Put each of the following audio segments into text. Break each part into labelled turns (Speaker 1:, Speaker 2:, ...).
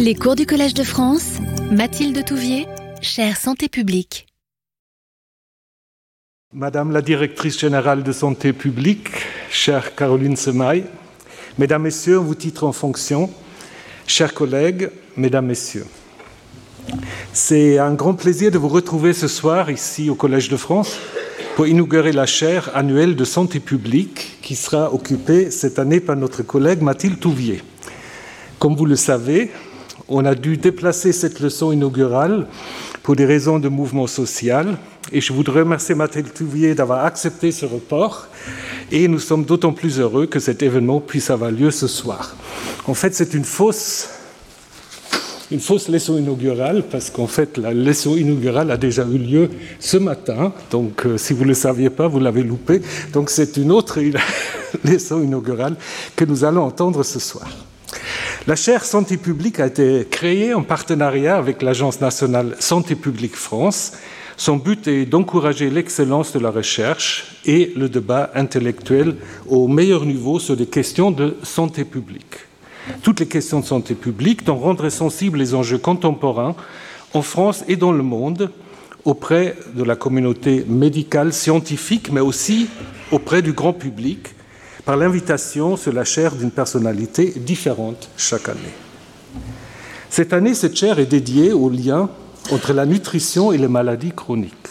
Speaker 1: Les cours du Collège de France, Mathilde Touvier, chère santé publique.
Speaker 2: Madame la directrice générale de santé publique, chère Caroline Semaille, Mesdames, Messieurs, vous titre en fonction, chers collègues, Mesdames, Messieurs. C'est un grand plaisir de vous retrouver ce soir ici au Collège de France pour inaugurer la chaire annuelle de santé publique qui sera occupée cette année par notre collègue Mathilde Touvier. Comme vous le savez, on a dû déplacer cette leçon inaugurale pour des raisons de mouvement social. Et je voudrais remercier Mathilde Touvier d'avoir accepté ce report. Et nous sommes d'autant plus heureux que cet événement puisse avoir lieu ce soir. En fait, c'est une fausse, une fausse leçon inaugurale, parce qu'en fait, la leçon inaugurale a déjà eu lieu ce matin. Donc, euh, si vous ne le saviez pas, vous l'avez loupé. Donc, c'est une autre leçon inaugurale que nous allons entendre ce soir. La chaire Santé publique a été créée en partenariat avec l'Agence nationale Santé publique France. Son but est d'encourager l'excellence de la recherche et le débat intellectuel au meilleur niveau sur des questions de santé publique. Toutes les questions de santé publique, dont rendre sensibles les enjeux contemporains en France et dans le monde auprès de la communauté médicale, scientifique, mais aussi auprès du grand public, par l'invitation sur la chaire d'une personnalité différente chaque année. Cette année, cette chaire est dédiée au lien entre la nutrition et les maladies chroniques.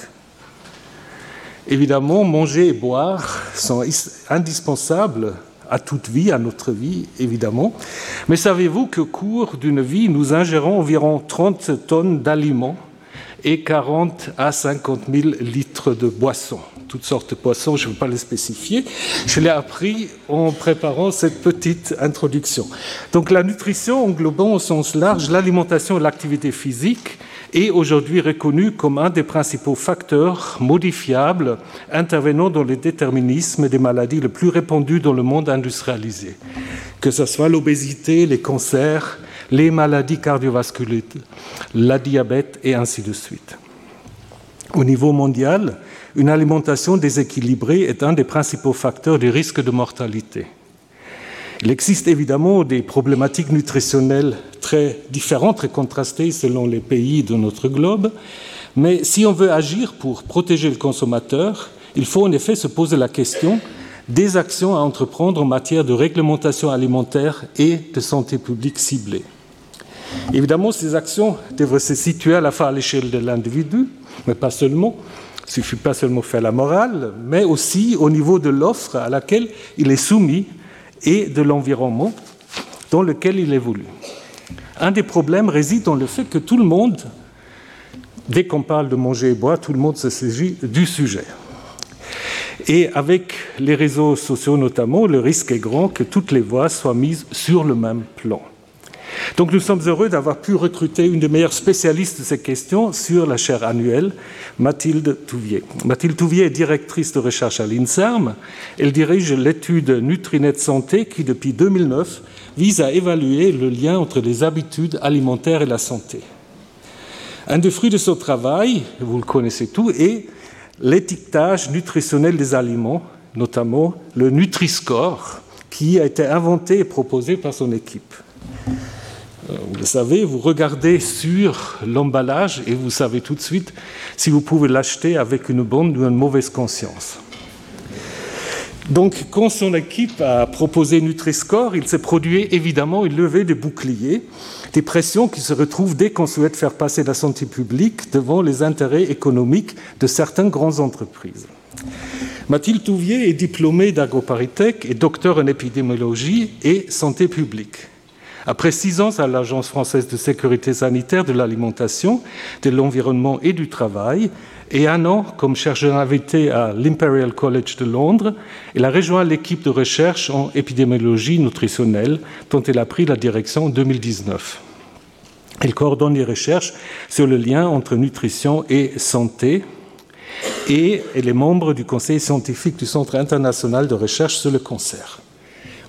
Speaker 2: Évidemment, manger et boire sont indispensables à toute vie, à notre vie, évidemment. Mais savez-vous qu'au cours d'une vie, nous ingérons environ 30 tonnes d'aliments et 40 à 50 000 litres de boissons? Toutes sortes de poissons, je ne veux pas les spécifier. Je l'ai appris en préparant cette petite introduction. Donc la nutrition englobant au sens large l'alimentation et l'activité physique est aujourd'hui reconnue comme un des principaux facteurs modifiables intervenant dans les déterminismes des maladies les plus répandues dans le monde industrialisé, que ce soit l'obésité, les cancers, les maladies cardiovasculaires, la diabète et ainsi de suite. Au niveau mondial, une alimentation déséquilibrée est un des principaux facteurs du risque de mortalité. Il existe évidemment des problématiques nutritionnelles très différentes, très contrastées selon les pays de notre globe, mais si on veut agir pour protéger le consommateur, il faut en effet se poser la question des actions à entreprendre en matière de réglementation alimentaire et de santé publique ciblée. Évidemment, ces actions devraient se situer à la fois à l'échelle de l'individu, mais pas seulement, ne suffit pas seulement faire la morale, mais aussi au niveau de l'offre à laquelle il est soumis et de l'environnement dans lequel il évolue. Un des problèmes réside dans le fait que tout le monde, dès qu'on parle de manger et boire, tout le monde se saisit du sujet. Et avec les réseaux sociaux notamment, le risque est grand que toutes les voix soient mises sur le même plan. Donc nous sommes heureux d'avoir pu recruter une des meilleures spécialistes de ces questions sur la chaire annuelle, Mathilde Touvier. Mathilde Touvier est directrice de recherche à l'INSERM. Elle dirige l'étude Nutrinet Santé qui, depuis 2009, vise à évaluer le lien entre les habitudes alimentaires et la santé. Un des fruits de ce travail, vous le connaissez tout, est l'étiquetage nutritionnel des aliments, notamment le Nutri-Score, qui a été inventé et proposé par son équipe. Euh, vous le savez, vous regardez sur l'emballage et vous savez tout de suite si vous pouvez l'acheter avec une bonne ou une mauvaise conscience. Donc, quand son équipe a proposé Nutri-Score, il s'est produit évidemment une levée de boucliers, des pressions qui se retrouvent dès qu'on souhaite faire passer la santé publique devant les intérêts économiques de certaines grandes entreprises. Mathilde Touvier est diplômée d'AgroParisTech et docteur en épidémiologie et santé publique. Après six ans à l'Agence française de sécurité sanitaire de l'alimentation, de l'environnement et du travail, et un an comme chercheur invité à l'Imperial College de Londres, elle a rejoint l'équipe de recherche en épidémiologie nutritionnelle dont elle a pris la direction en 2019. Elle coordonne les recherches sur le lien entre nutrition et santé et elle est membre du conseil scientifique du Centre international de recherche sur le cancer.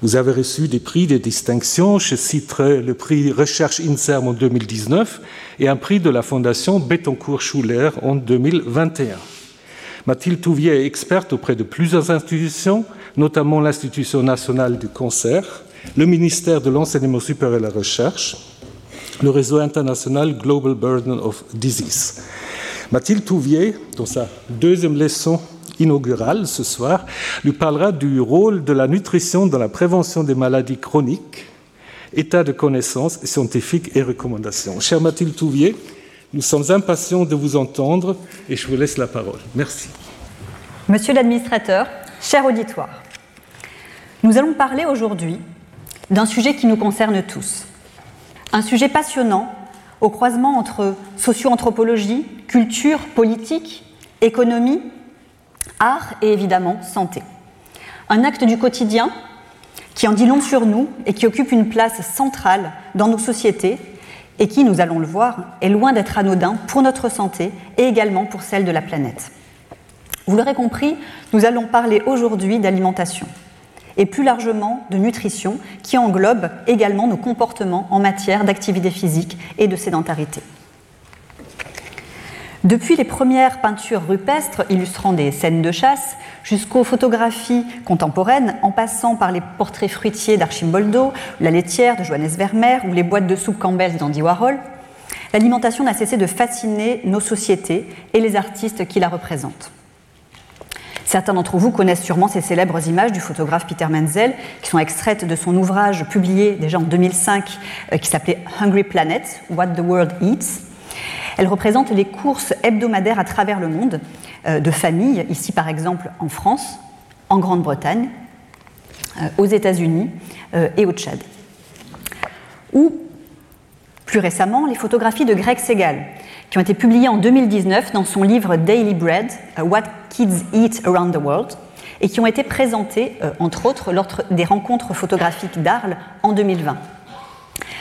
Speaker 2: Vous avez reçu des prix, des distinctions. Je citerai le prix Recherche INSERM en 2019 et un prix de la Fondation Bettencourt-Schuller en 2021. Mathilde Touvier est experte auprès de plusieurs institutions, notamment l'Institution nationale du cancer, le ministère de l'Enseignement supérieur et la Recherche, le réseau international Global Burden of Disease. Mathilde Touvier, dans sa deuxième leçon inaugurale ce soir, lui parlera du rôle de la nutrition dans la prévention des maladies chroniques, état de connaissances scientifiques et recommandations. Chère Mathilde Touvier, nous sommes impatients de vous entendre et je vous laisse la parole. Merci.
Speaker 3: Monsieur l'administrateur, cher auditoire, nous allons parler aujourd'hui d'un sujet qui nous concerne tous. Un sujet passionnant au croisement entre socio-anthropologie, culture, politique, économie, art et évidemment santé. Un acte du quotidien qui en dit long sur nous et qui occupe une place centrale dans nos sociétés et qui, nous allons le voir, est loin d'être anodin pour notre santé et également pour celle de la planète. Vous l'aurez compris, nous allons parler aujourd'hui d'alimentation et plus largement de nutrition qui englobe également nos comportements en matière d'activité physique et de sédentarité. Depuis les premières peintures rupestres illustrant des scènes de chasse jusqu'aux photographies contemporaines, en passant par les portraits fruitiers d'Archimboldo, la laitière de Johannes Vermeer ou les boîtes de soupe Campbell d'Andy Warhol, l'alimentation n'a cessé de fasciner nos sociétés et les artistes qui la représentent. Certains d'entre vous connaissent sûrement ces célèbres images du photographe Peter Menzel, qui sont extraites de son ouvrage publié déjà en 2005, euh, qui s'appelait Hungry Planet, What the World Eats. Elles représentent les courses hebdomadaires à travers le monde euh, de familles, ici par exemple en France, en Grande-Bretagne, euh, aux États-Unis et au Tchad. Ou, plus récemment, les photographies de Greg Segal, qui ont été publiées en 2019 dans son livre Daily Bread, What Kids Eat Around the World, et qui ont été présentées, euh, entre autres, lors des rencontres photographiques d'Arles en 2020.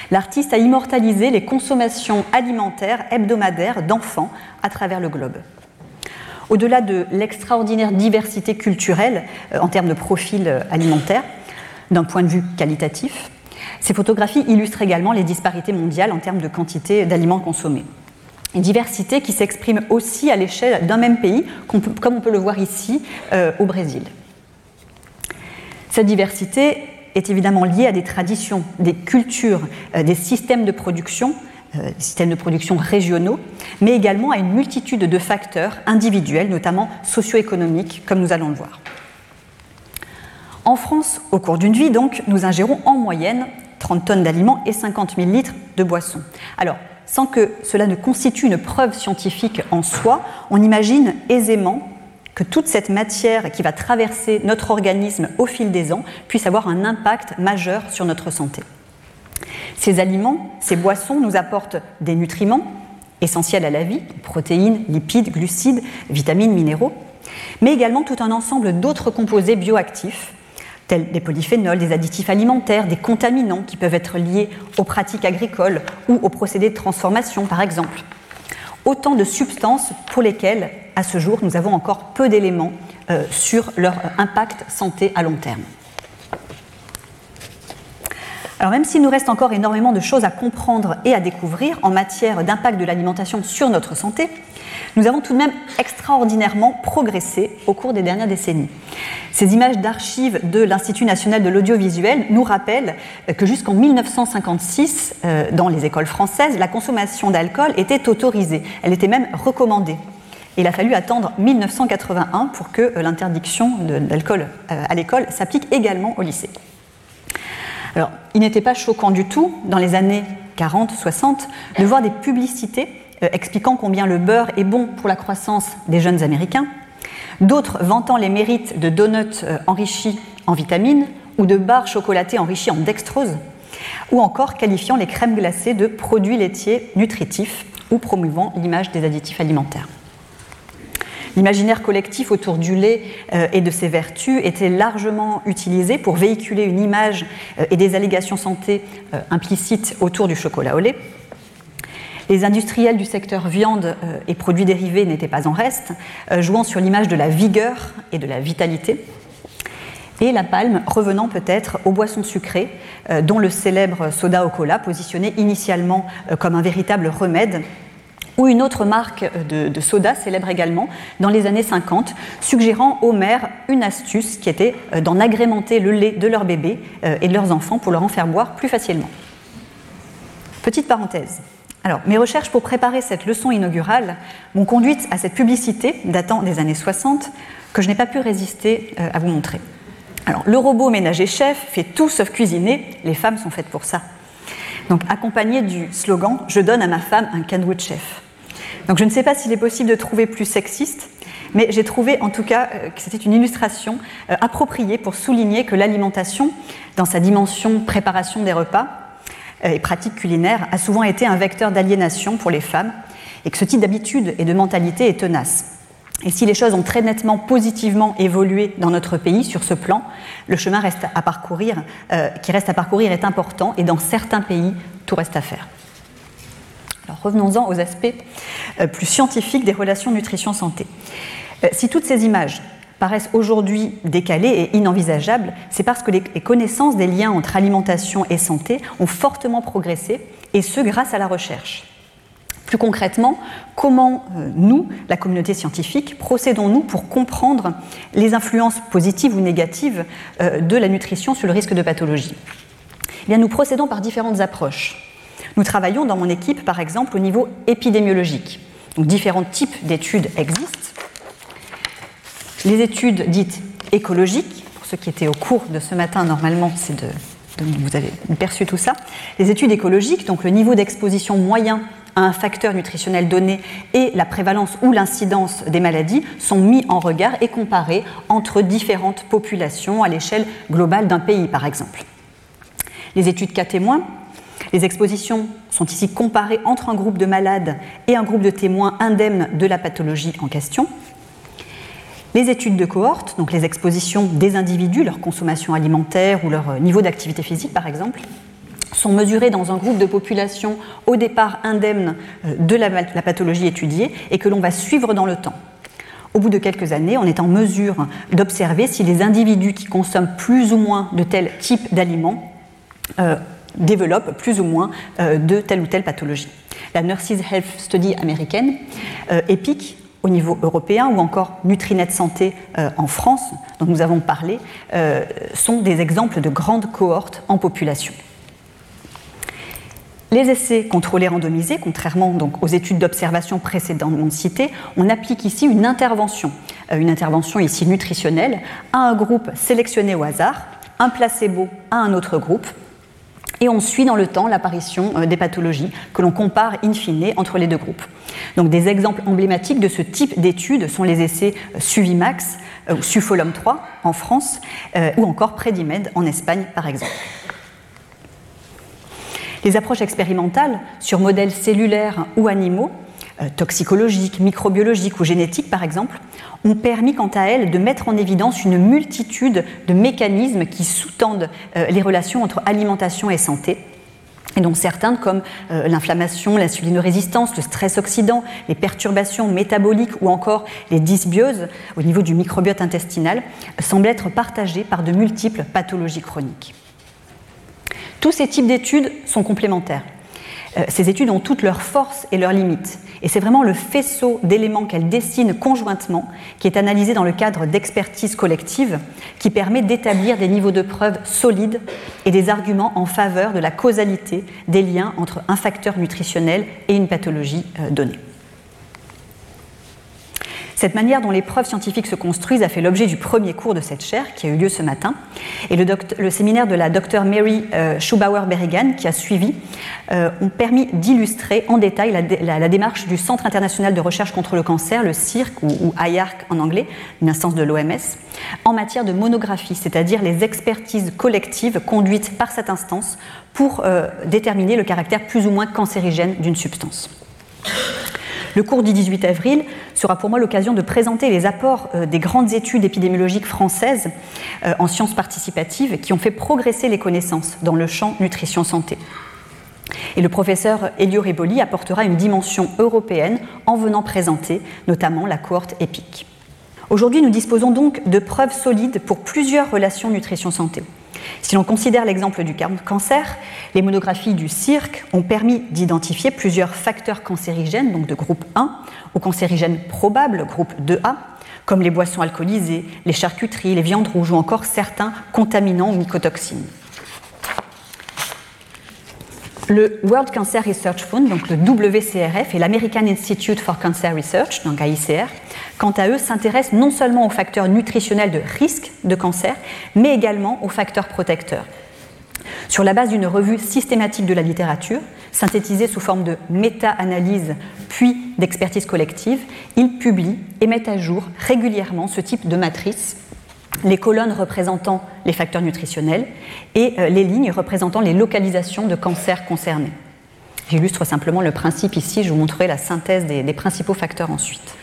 Speaker 3: L'artiste a immortalisé les consommations alimentaires hebdomadaires d'enfants à travers le globe. Au-delà de l'extraordinaire diversité culturelle euh, en termes de profil euh, alimentaire, d'un point de vue qualitatif, ces photographies illustrent également les disparités mondiales en termes de quantité d'aliments consommés. Une diversité qui s'exprime aussi à l'échelle d'un même pays, comme on peut le voir ici euh, au Brésil. Cette diversité est évidemment liée à des traditions, des cultures, euh, des systèmes de production, euh, des systèmes de production régionaux, mais également à une multitude de facteurs individuels, notamment socio-économiques, comme nous allons le voir. En France, au cours d'une vie, donc, nous ingérons en moyenne 30 tonnes d'aliments et 50 000 litres de boissons. Alors, sans que cela ne constitue une preuve scientifique en soi, on imagine aisément que toute cette matière qui va traverser notre organisme au fil des ans puisse avoir un impact majeur sur notre santé. Ces aliments, ces boissons nous apportent des nutriments essentiels à la vie, protéines, lipides, glucides, vitamines, minéraux, mais également tout un ensemble d'autres composés bioactifs tels des polyphénols, des additifs alimentaires, des contaminants qui peuvent être liés aux pratiques agricoles ou aux procédés de transformation, par exemple. Autant de substances pour lesquelles, à ce jour, nous avons encore peu d'éléments euh, sur leur impact santé à long terme. Alors même s'il nous reste encore énormément de choses à comprendre et à découvrir en matière d'impact de l'alimentation sur notre santé, nous avons tout de même extraordinairement progressé au cours des dernières décennies. Ces images d'archives de l'Institut national de l'audiovisuel nous rappellent que jusqu'en 1956, euh, dans les écoles françaises, la consommation d'alcool était autorisée, elle était même recommandée. Il a fallu attendre 1981 pour que euh, l'interdiction d'alcool euh, à l'école s'applique également au lycée. Il n'était pas choquant du tout, dans les années 40-60, de voir des publicités euh, expliquant combien le beurre est bon pour la croissance des jeunes Américains, d'autres vantant les mérites de donuts enrichis en vitamines ou de barres chocolatées enrichies en dextrose, ou encore qualifiant les crèmes glacées de produits laitiers nutritifs ou promouvant l'image des additifs alimentaires. L'imaginaire collectif autour du lait euh, et de ses vertus était largement utilisé pour véhiculer une image et des allégations santé implicites autour du chocolat au lait. Les industriels du secteur viande euh, et produits dérivés n'étaient pas en reste, euh, jouant sur l'image de la vigueur et de la vitalité. Et la palme revenant peut-être aux boissons sucrées, euh, dont le célèbre soda au cola, positionné initialement comme un véritable remède ou une autre marque de, soda célèbre également dans les années 50, suggérant aux mères une astuce qui était d'en agrémenter le lait de leurs bébés et de leurs enfants pour leur en faire boire plus facilement. Petite parenthèse. Alors, mes recherches pour préparer cette leçon inaugurale m'ont conduite à cette publicité datant des années 60 que je n'ai pas pu résister euh, à vous montrer. Alors, le robot ménager chef fait tout sauf cuisiner, les femmes sont faites pour ça. Donc, accompagné du slogan Je donne à ma femme un canot de chef. Donc, je ne sais pas s'il est possible de trouver plus sexiste, mais j'ai trouvé en tout cas euh, que c'était une illustration euh, appropriée pour souligner que l'alimentation, dans sa dimension préparation des repas euh, et pratique culinaire, a souvent été un vecteur d'aliénation pour les femmes et que ce type d'habitude et de mentalité est tenace. Et si les choses ont très nettement positivement évolué dans notre pays sur ce plan, le chemin reste à parcourir, qui reste à parcourir est important et dans certains pays, tout reste à faire. Revenons-en aux aspects plus scientifiques des relations nutrition-santé. Euh, si toutes ces images paraissent aujourd'hui décalées et inenvisageables, c'est parce que les connaissances des liens entre alimentation et santé ont fortement progressé, et ce grâce à la recherche. Plus concrètement, comment euh, nous, la communauté scientifique, procédons-nous pour comprendre les influences positives ou négatives euh, de la nutrition sur le risque de pathologie? Eh bien, Nous procédons par différentes approches. Nous travaillons dans mon équipe, par exemple, au niveau épidémiologique. Donc, différents types d'études existent les études dites écologiques, pour ceux qui étaient au cours de ce matin, normalement, c'est de, vous avez perçu tout ça. Les études écologiques, donc le niveau d'exposition moyen à un facteur nutritionnel donné et la prévalence ou l'incidence des maladies sont mis en regard et comparés entre différentes populations à l'échelle globale d'un pays, par exemple. Les études cas témoins, les expositions sont ici comparées entre un groupe de malades et un groupe de témoins indemnes de la pathologie en question. Les études de cohorte, donc les expositions des individus, leur consommation alimentaire ou leur euh, niveau d'activité physique par exemple, sont mesurées dans un groupe de population au départ indemne euh, de la, pathologie étudiée et que l'on va suivre dans le temps. Au bout de quelques années, on est en mesure d'observer si les individus qui consomment plus ou moins de tel type d'aliments euh, développent plus ou moins de telle ou telle pathologie. La Nurses Health Study américaine, EPIC, au niveau européen ou encore Nutrinet Santé euh, en France, dont nous avons parlé, euh, sont des exemples de grandes cohortes en population. Les essais contrôlés randomisés, contrairement donc aux études d'observation précédemment citées, on applique ici une intervention, euh, une intervention ici nutritionnelle, à un groupe sélectionné au hasard, un placebo à un autre groupe, et on suit dans le temps l'apparition euh, des pathologies que l'on compare in fine entre les deux groupes. Donc des exemples emblématiques de ce type d'études sont les essais euh, Suvimax euh, ou Sufolom 3 en France ou encore Predimed en Espagne par exemple. Les approches expérimentales sur modèles cellulaires ou animaux toxicologiques, microbiologiques ou génétiques par exemple, ont permis quant à elles de mettre en évidence une multitude de mécanismes qui sous-tendent euh, les relations entre alimentation et santé. Et dont certains, comme euh, l'inflammation, l'insulinorésistance, le stress oxydant, les perturbations métaboliques ou encore les dysbioses au niveau du microbiote intestinal, semblent être partagés par de multiples pathologies chroniques. Tous ces types d'études sont complémentaires. Ces études ont toutes leurs forces et leurs limites. Et c'est vraiment le faisceau d'éléments qu'elle dessine conjointement qui est analysé dans le cadre d'expertise collective qui permet d'établir des niveaux de preuve solides et des arguments en faveur de la causalité des liens entre un facteur nutritionnel et une pathologie euh, donnée. Cette manière dont les preuves scientifiques se construisent a fait l'objet du premier cours de cette chaire qui a eu lieu ce matin. Et le, séminaire de la docteure Mary euh, Schubauer-Berrigan qui a suivi euh, ont permis d'illustrer en détail la, démarche du Centre international de recherche contre le cancer, le CIRC ou, IARC en anglais, une instance de l'OMS, en matière de monographie, c'est-à-dire les expertises collectives conduites par cette instance pour euh, déterminer le caractère plus ou moins cancérigène d'une substance. Le cours du 18 avril sera pour moi l'occasion de présenter les apports euh, des grandes études épidémiologiques françaises euh, en sciences participatives qui ont fait progresser les connaissances dans le champ nutrition-santé. Et le professeur Elio Reboli apportera une dimension européenne en venant présenter notamment la cohorte EPIC. Aujourd'hui, nous disposons donc de preuves solides pour plusieurs relations nutrition-santé. Si l'on considère l'exemple du cancer, les monographies du CIRC ont permis d'identifier plusieurs facteurs cancérigènes, donc de groupe 1, ou cancérigènes probables, groupe 2A, comme les boissons alcoolisées, les charcuteries, les viandes rouges ou encore certains contaminants ou mycotoxines. Le World Cancer Research Fund, donc le WCRF, et l'American Institute for Cancer Research, donc AICR, quant à eux, s'intéressent non seulement aux facteurs nutritionnels de risque de cancer, mais également aux facteurs protecteurs. Sur la base d'une revue systématique de la littérature, synthétisée sous forme de méta-analyse puis d'expertise collective, ils publient et mettent à jour régulièrement ce type de matrice les colonnes représentant les facteurs nutritionnels et euh, les lignes représentant les localisations de cancers concernés. J'illustre simplement le principe ici, je vous montrerai la synthèse des, principaux facteurs ensuite.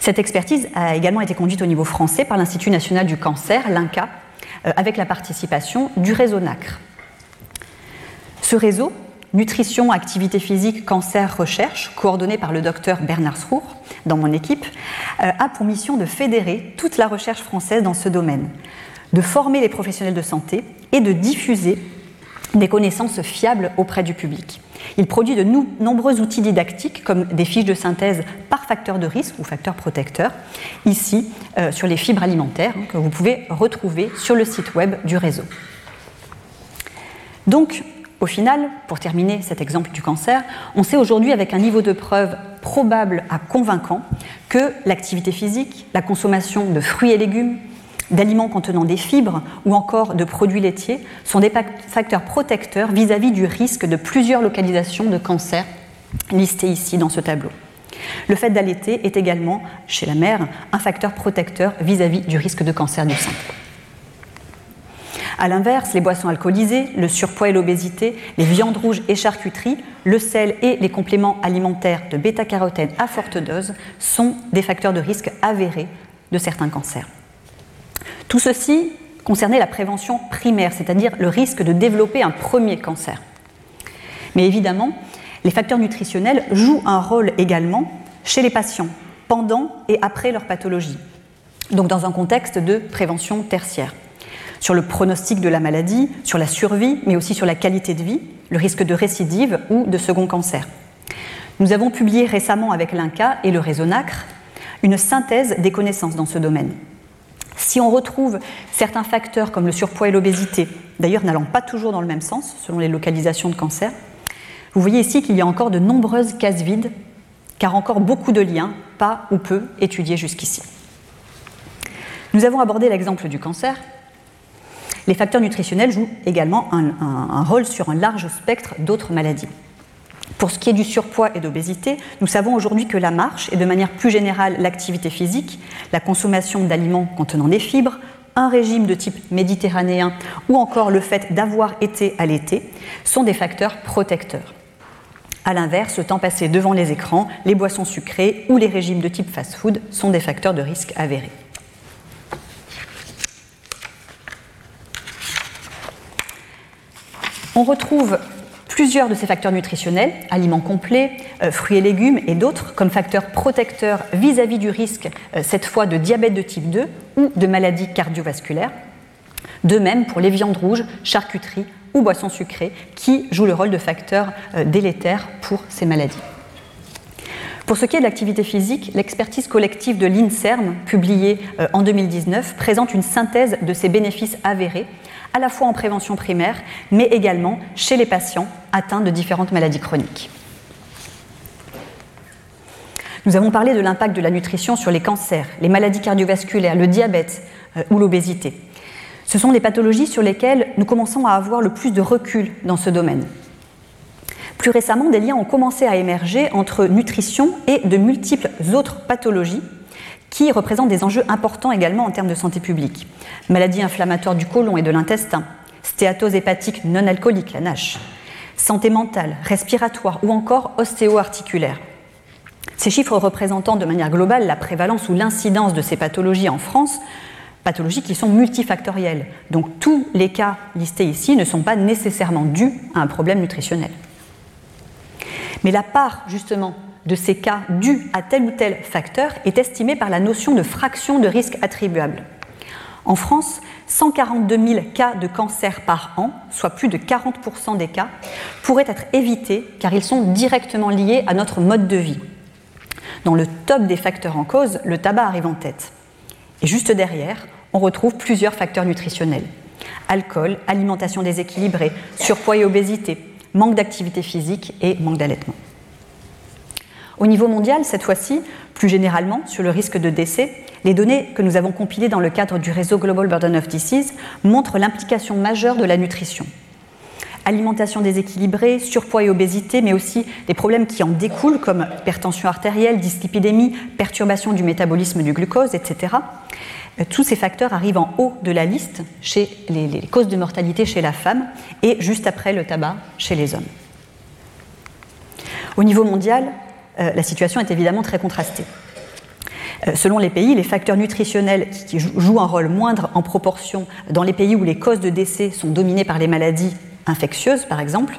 Speaker 3: Cette expertise a également été conduite au niveau français par l'Institut national du cancer, l'INCA, euh, avec la participation du réseau NACRE. Ce réseau, Nutrition, Activité physique, Cancer, Recherche, coordonné par le docteur Bernard Srour, dans mon équipe, euh, a pour mission de fédérer toute la recherche française dans ce domaine, de former les professionnels de santé et de diffuser des connaissances fiables auprès du public. Il produit de nombreux outils didactiques comme des fiches de synthèse par facteur de risque ou facteur protecteur, ici euh, sur les fibres alimentaires hein, que vous pouvez retrouver sur le site web du réseau. Donc, au final, pour terminer cet exemple du cancer, on sait aujourd'hui avec un niveau de preuve probable à convaincant que l'activité physique, la consommation de fruits et légumes, d'aliments contenant des fibres ou encore de produits laitiers sont des facteurs protecteurs vis-à-vis du risque de plusieurs localisations de cancer listées ici dans ce tableau. Le fait d'allaiter est également, chez la mère, un facteur protecteur vis-à-vis -vis du risque de cancer du sein. A l'inverse, les boissons alcoolisées, le surpoids et l'obésité, les viandes rouges et charcuteries, le sel et les compléments alimentaires de bêta-carotène à forte dose sont des facteurs de risque avérés de certains cancers. Tout ceci concernait la prévention primaire, c'est-à-dire le risque de développer un premier cancer. Mais évidemment, les facteurs nutritionnels jouent un rôle également chez les patients, pendant et après leur pathologie, donc dans un contexte de prévention tertiaire sur le pronostic de la maladie, sur la survie, mais aussi sur la qualité de vie, le risque de récidive ou de second cancer. Nous avons publié récemment avec l'INCA et le réseau NACRE une synthèse des connaissances dans ce domaine. Si on retrouve certains facteurs comme le surpoids et l'obésité, d'ailleurs n'allant pas toujours dans le même sens selon les localisations de cancer, vous voyez ici qu'il y a encore de nombreuses cases vides, car encore beaucoup de liens, pas ou peu, étudiés jusqu'ici. Nous avons abordé l'exemple du cancer, les facteurs nutritionnels jouent également un, rôle sur un large spectre d'autres maladies. Pour ce qui est du surpoids et d'obésité, nous savons aujourd'hui que la marche et de manière plus générale l'activité physique, la consommation d'aliments contenant des fibres, un régime de type méditerranéen ou encore le fait d'avoir été allaité sont des facteurs protecteurs. A l'inverse, le temps passé devant les écrans, les boissons sucrées ou les régimes de type fast-food sont des facteurs de risque avérés. On retrouve plusieurs de ces facteurs nutritionnels, aliments complets, euh, fruits et légumes et d'autres, comme facteurs protecteurs vis-à-vis du risque, euh, cette fois de diabète de type 2 ou de maladies cardiovasculaires. De même pour les viandes rouges, charcuteries ou boissons sucrées, qui jouent le rôle de facteurs euh, délétères pour ces maladies. Pour ce qui est de l'activité physique, l'expertise collective de l'INSERM, publiée en 2019, présente une synthèse de ces bénéfices avérés à la fois en prévention primaire, mais également chez les patients atteints de différentes maladies chroniques. Nous avons parlé de l'impact de la nutrition sur les cancers, les maladies cardiovasculaires, le diabète euh, ou l'obésité. Ce sont des pathologies sur lesquelles nous commençons à avoir le plus de recul dans ce domaine. Plus récemment, des liens ont commencé à émerger entre nutrition et de multiples autres pathologies qui représentent des enjeux importants également en termes de santé publique. Maladies inflammatoires du côlon et de l'intestin, stéatose hépatique non alcoolique, la NASH, santé mentale, respiratoire ou encore ostéo-articulaire. Ces chiffres représentant de manière globale la prévalence ou l'incidence de ces pathologies en France, pathologies qui sont multifactorielles. Donc tous les cas listés ici ne sont pas nécessairement dus à un problème nutritionnel. Mais la part justement de ces cas dus à tel ou tel facteur est estimé par la notion de fraction de risque attribuable. En France, 142 000 cas de cancer par an, soit plus de 40% des cas, pourraient être évités car ils sont directement liés à notre mode de vie. Dans le top des facteurs en cause, le tabac arrive en tête. Et juste derrière, on retrouve plusieurs facteurs nutritionnels. Alcool, alimentation déséquilibrée, surpoids et obésité, manque d'activité physique et manque d'allaitement. Au niveau mondial, cette fois-ci, plus généralement, sur le risque de décès, les données que nous avons compilées dans le cadre du réseau Global Burden of Disease montrent l'implication majeure de la nutrition. Alimentation déséquilibrée, surpoids et obésité, mais aussi des problèmes qui en découlent comme hypertension artérielle, dyslipidémie, perturbation du métabolisme du glucose, etc. Euh, tous ces facteurs arrivent en haut de la liste chez les, les causes de mortalité chez la femme et juste après le tabac chez les hommes. Au niveau mondial, la situation est évidemment très contrastée. Euh, selon les pays, les facteurs nutritionnels jouent un rôle moindre en proportion dans les pays où les causes de décès sont dominées par les maladies infectieuses, par exemple,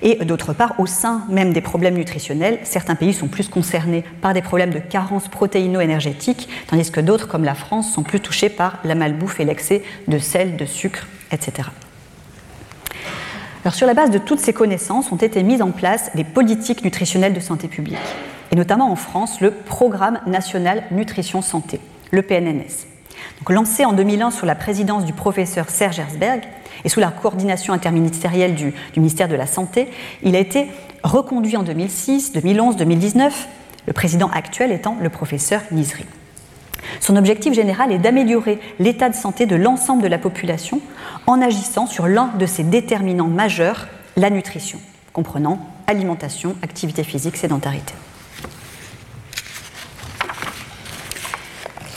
Speaker 3: et d'autre part, au sein même des problèmes nutritionnels, certains pays sont plus concernés par des problèmes de carence protéino-énergétique, tandis que d'autres, comme la France, sont plus touchés par la malbouffe et l'excès de sel, de sucre, etc. Sur la base de toutes ces connaissances ont été mises en place des politiques nutritionnelles de santé publique, et notamment en France le Programme national nutrition santé, le PNNS. Lancé en 2001 sous la présidence du professeur Serge Herzberg et sous la coordination interministérielle du, du ministère de la Santé, il a été reconduit en 2006, 2011, 2019, le président actuel étant le professeur Nizri. Son objectif général est d'améliorer l'état de santé de l'ensemble de la population en agissant sur l'un de ses déterminants majeurs, la nutrition, comprenant alimentation, activité physique, sédentarité.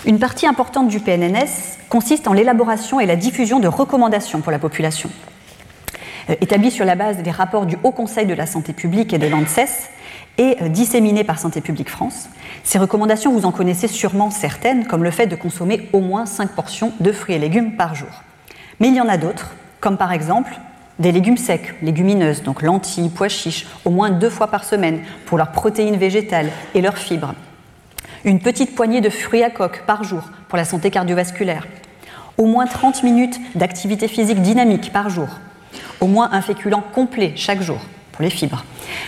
Speaker 3: Une partie importante du PNNS consiste en l'élaboration et la diffusion de recommandations pour la population. Euh, établies sur la base des rapports du Haut Conseil de la santé publique et de l'ANSES et euh, disséminées par Santé publique France, ces recommandations, vous en connaissez sûrement certaines, comme le fait de consommer au moins 5 portions de fruits et légumes par jour. Mais il y en a d'autres, comme par exemple des légumes secs, légumineuses, donc lentilles, pois chiches, au moins deux fois par semaine pour leurs protéines végétales et leurs fibres. Une petite poignée de fruits à coque par jour pour la santé cardiovasculaire. Au moins 30 minutes d'activité physique dynamique par jour. Au moins un féculent complet chaque jour les fibres.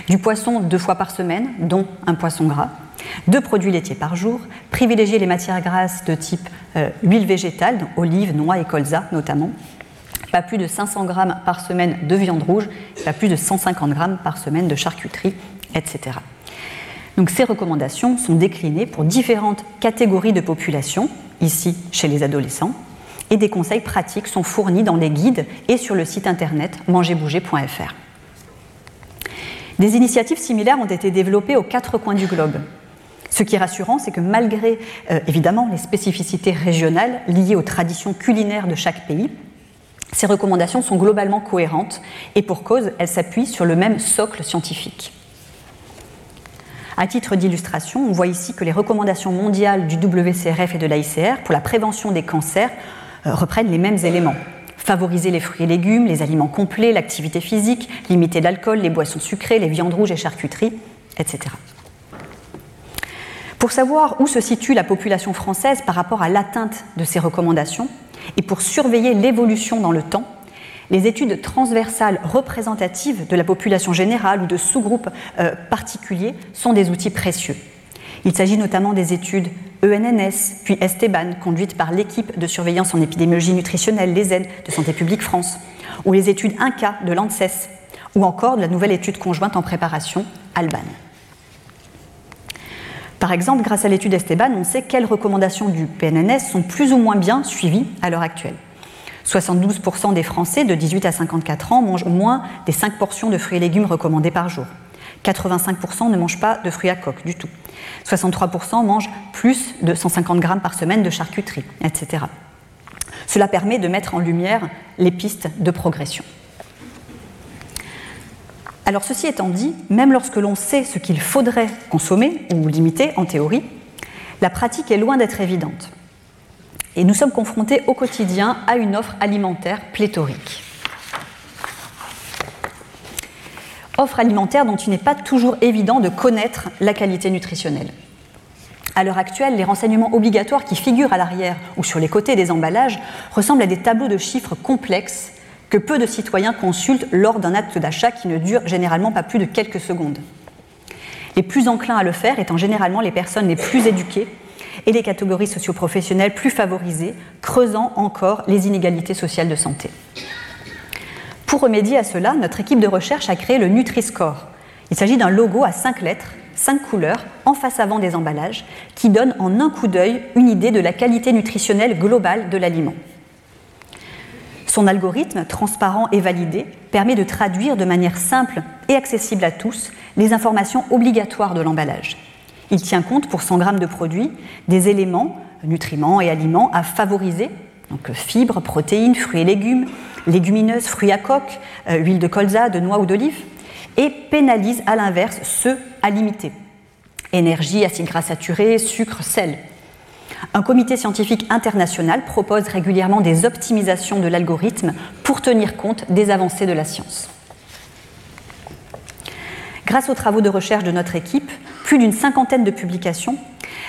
Speaker 3: Du poisson deux fois par semaine, dont un poisson gras. Deux produits laitiers par jour. Privilégier les matières grasses de type euh, huile végétale, donc olives, noix et colza notamment. Pas plus de 500 grammes par semaine de viande rouge, pas plus de 150 grammes par semaine de charcuterie, etc. Donc ces recommandations sont déclinées pour différentes catégories de population, ici chez les adolescents, et des conseils pratiques sont fournis dans des guides et sur le site internet mangerbouger.fr. Des initiatives similaires ont été développées aux quatre coins du globe. Ce qui est rassurant, c'est que malgré euh, évidemment les spécificités régionales liées aux traditions culinaires de chaque pays, ces recommandations sont globalement cohérentes et pour cause, elles s'appuient sur le même socle scientifique. À titre d'illustration, on voit ici que les recommandations mondiales du WCRF et de l'AICR pour la prévention des cancers euh, reprennent les mêmes éléments. Favoriser les fruits et légumes, les aliments complets, l'activité physique, limiter l'alcool, les boissons sucrées, les viandes rouges et charcuteries, etc. Pour savoir où se situe la population française par rapport à l'atteinte de ces recommandations et pour surveiller l'évolution dans le temps, les études transversales représentatives de la population générale ou de sous-groupes euh, particuliers sont des outils précieux. Il s'agit notamment des études ENNS, puis Esteban, conduites par l'équipe de surveillance en épidémiologie nutritionnelle, l'ESN, de Santé publique France, ou les études INCA de l'ANSES, ou encore de la nouvelle étude conjointe en préparation, Alban. Par exemple, grâce à l'étude Esteban, on sait quelles recommandations du PNNS sont plus ou moins bien suivies à l'heure actuelle. 72% des Français de 18 à 54 ans mangent moins des 5 portions de fruits et légumes recommandées par jour. 85% ne mangent pas de fruits à coque du tout. 63% mangent plus de 150 grammes par semaine de charcuterie, etc. Cela permet de mettre en lumière les pistes de progression. Alors ceci étant dit, même lorsque l'on sait ce qu'il faudrait consommer ou limiter en théorie, la pratique est loin d'être évidente. Et nous sommes confrontés au quotidien à une offre alimentaire pléthorique. Offre alimentaire dont il n'est pas toujours évident de connaître la qualité nutritionnelle. À l'heure actuelle, les renseignements obligatoires qui figurent à l'arrière ou sur les côtés des emballages ressemblent à des tableaux de chiffres complexes que peu de citoyens consultent lors d'un acte d'achat qui ne dure généralement pas plus de quelques secondes. Les plus enclins à le faire étant généralement les personnes les plus éduquées et les catégories socioprofessionnelles plus favorisées, creusant encore les inégalités sociales de santé. Pour remédier à cela, notre équipe de recherche a créé le Nutri-Score. Il s'agit d'un logo à cinq lettres, cinq couleurs, en face avant des emballages, qui donne en un coup d'œil une idée de la qualité nutritionnelle globale de l'aliment. Son algorithme, transparent et validé, permet de traduire de manière simple et accessible à tous les informations obligatoires de l'emballage. Il tient compte pour 100 grammes de produits des éléments, nutriments et aliments à favoriser, donc fibres, protéines, fruits et légumes, légumineuses, fruits à coque, euh, huile de colza, de noix ou d'olive, et pénalise à l'inverse ceux à limiter. Énergie, acides gras saturés, sucre, sel. Un comité scientifique international propose régulièrement des optimisations de l'algorithme pour tenir compte des avancées de la science. Grâce aux travaux de recherche de notre équipe, plus d'une cinquantaine de publications,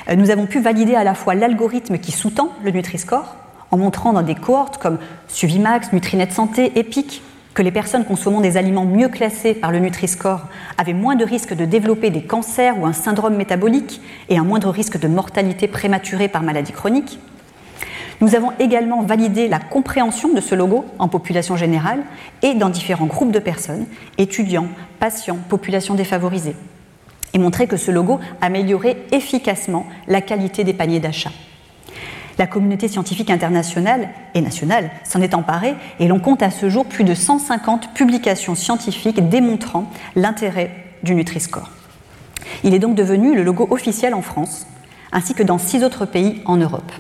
Speaker 3: euh, nous avons pu valider à la fois l'algorithme qui sous-tend le Nutri-Score, en montrant dans des cohortes comme Suvimax, Nutrinet Santé, EPIC, que les personnes consommant des aliments mieux classés par le Nutri-Score avaient moins de risques de développer des cancers ou un syndrome métabolique et un moindre risque de mortalité prématurée par maladie chronique. Nous avons également validé la compréhension de ce logo en population générale et dans différents groupes de personnes, étudiants, patients, populations défavorisées, et montré que ce logo améliorait efficacement la qualité des paniers d'achat. La communauté scientifique internationale et nationale s'en est emparée et l'on compte à ce jour plus de 150 publications scientifiques démontrant l'intérêt du Nutri-Score. Il est donc devenu le logo officiel en France, ainsi que dans six autres pays en Europe.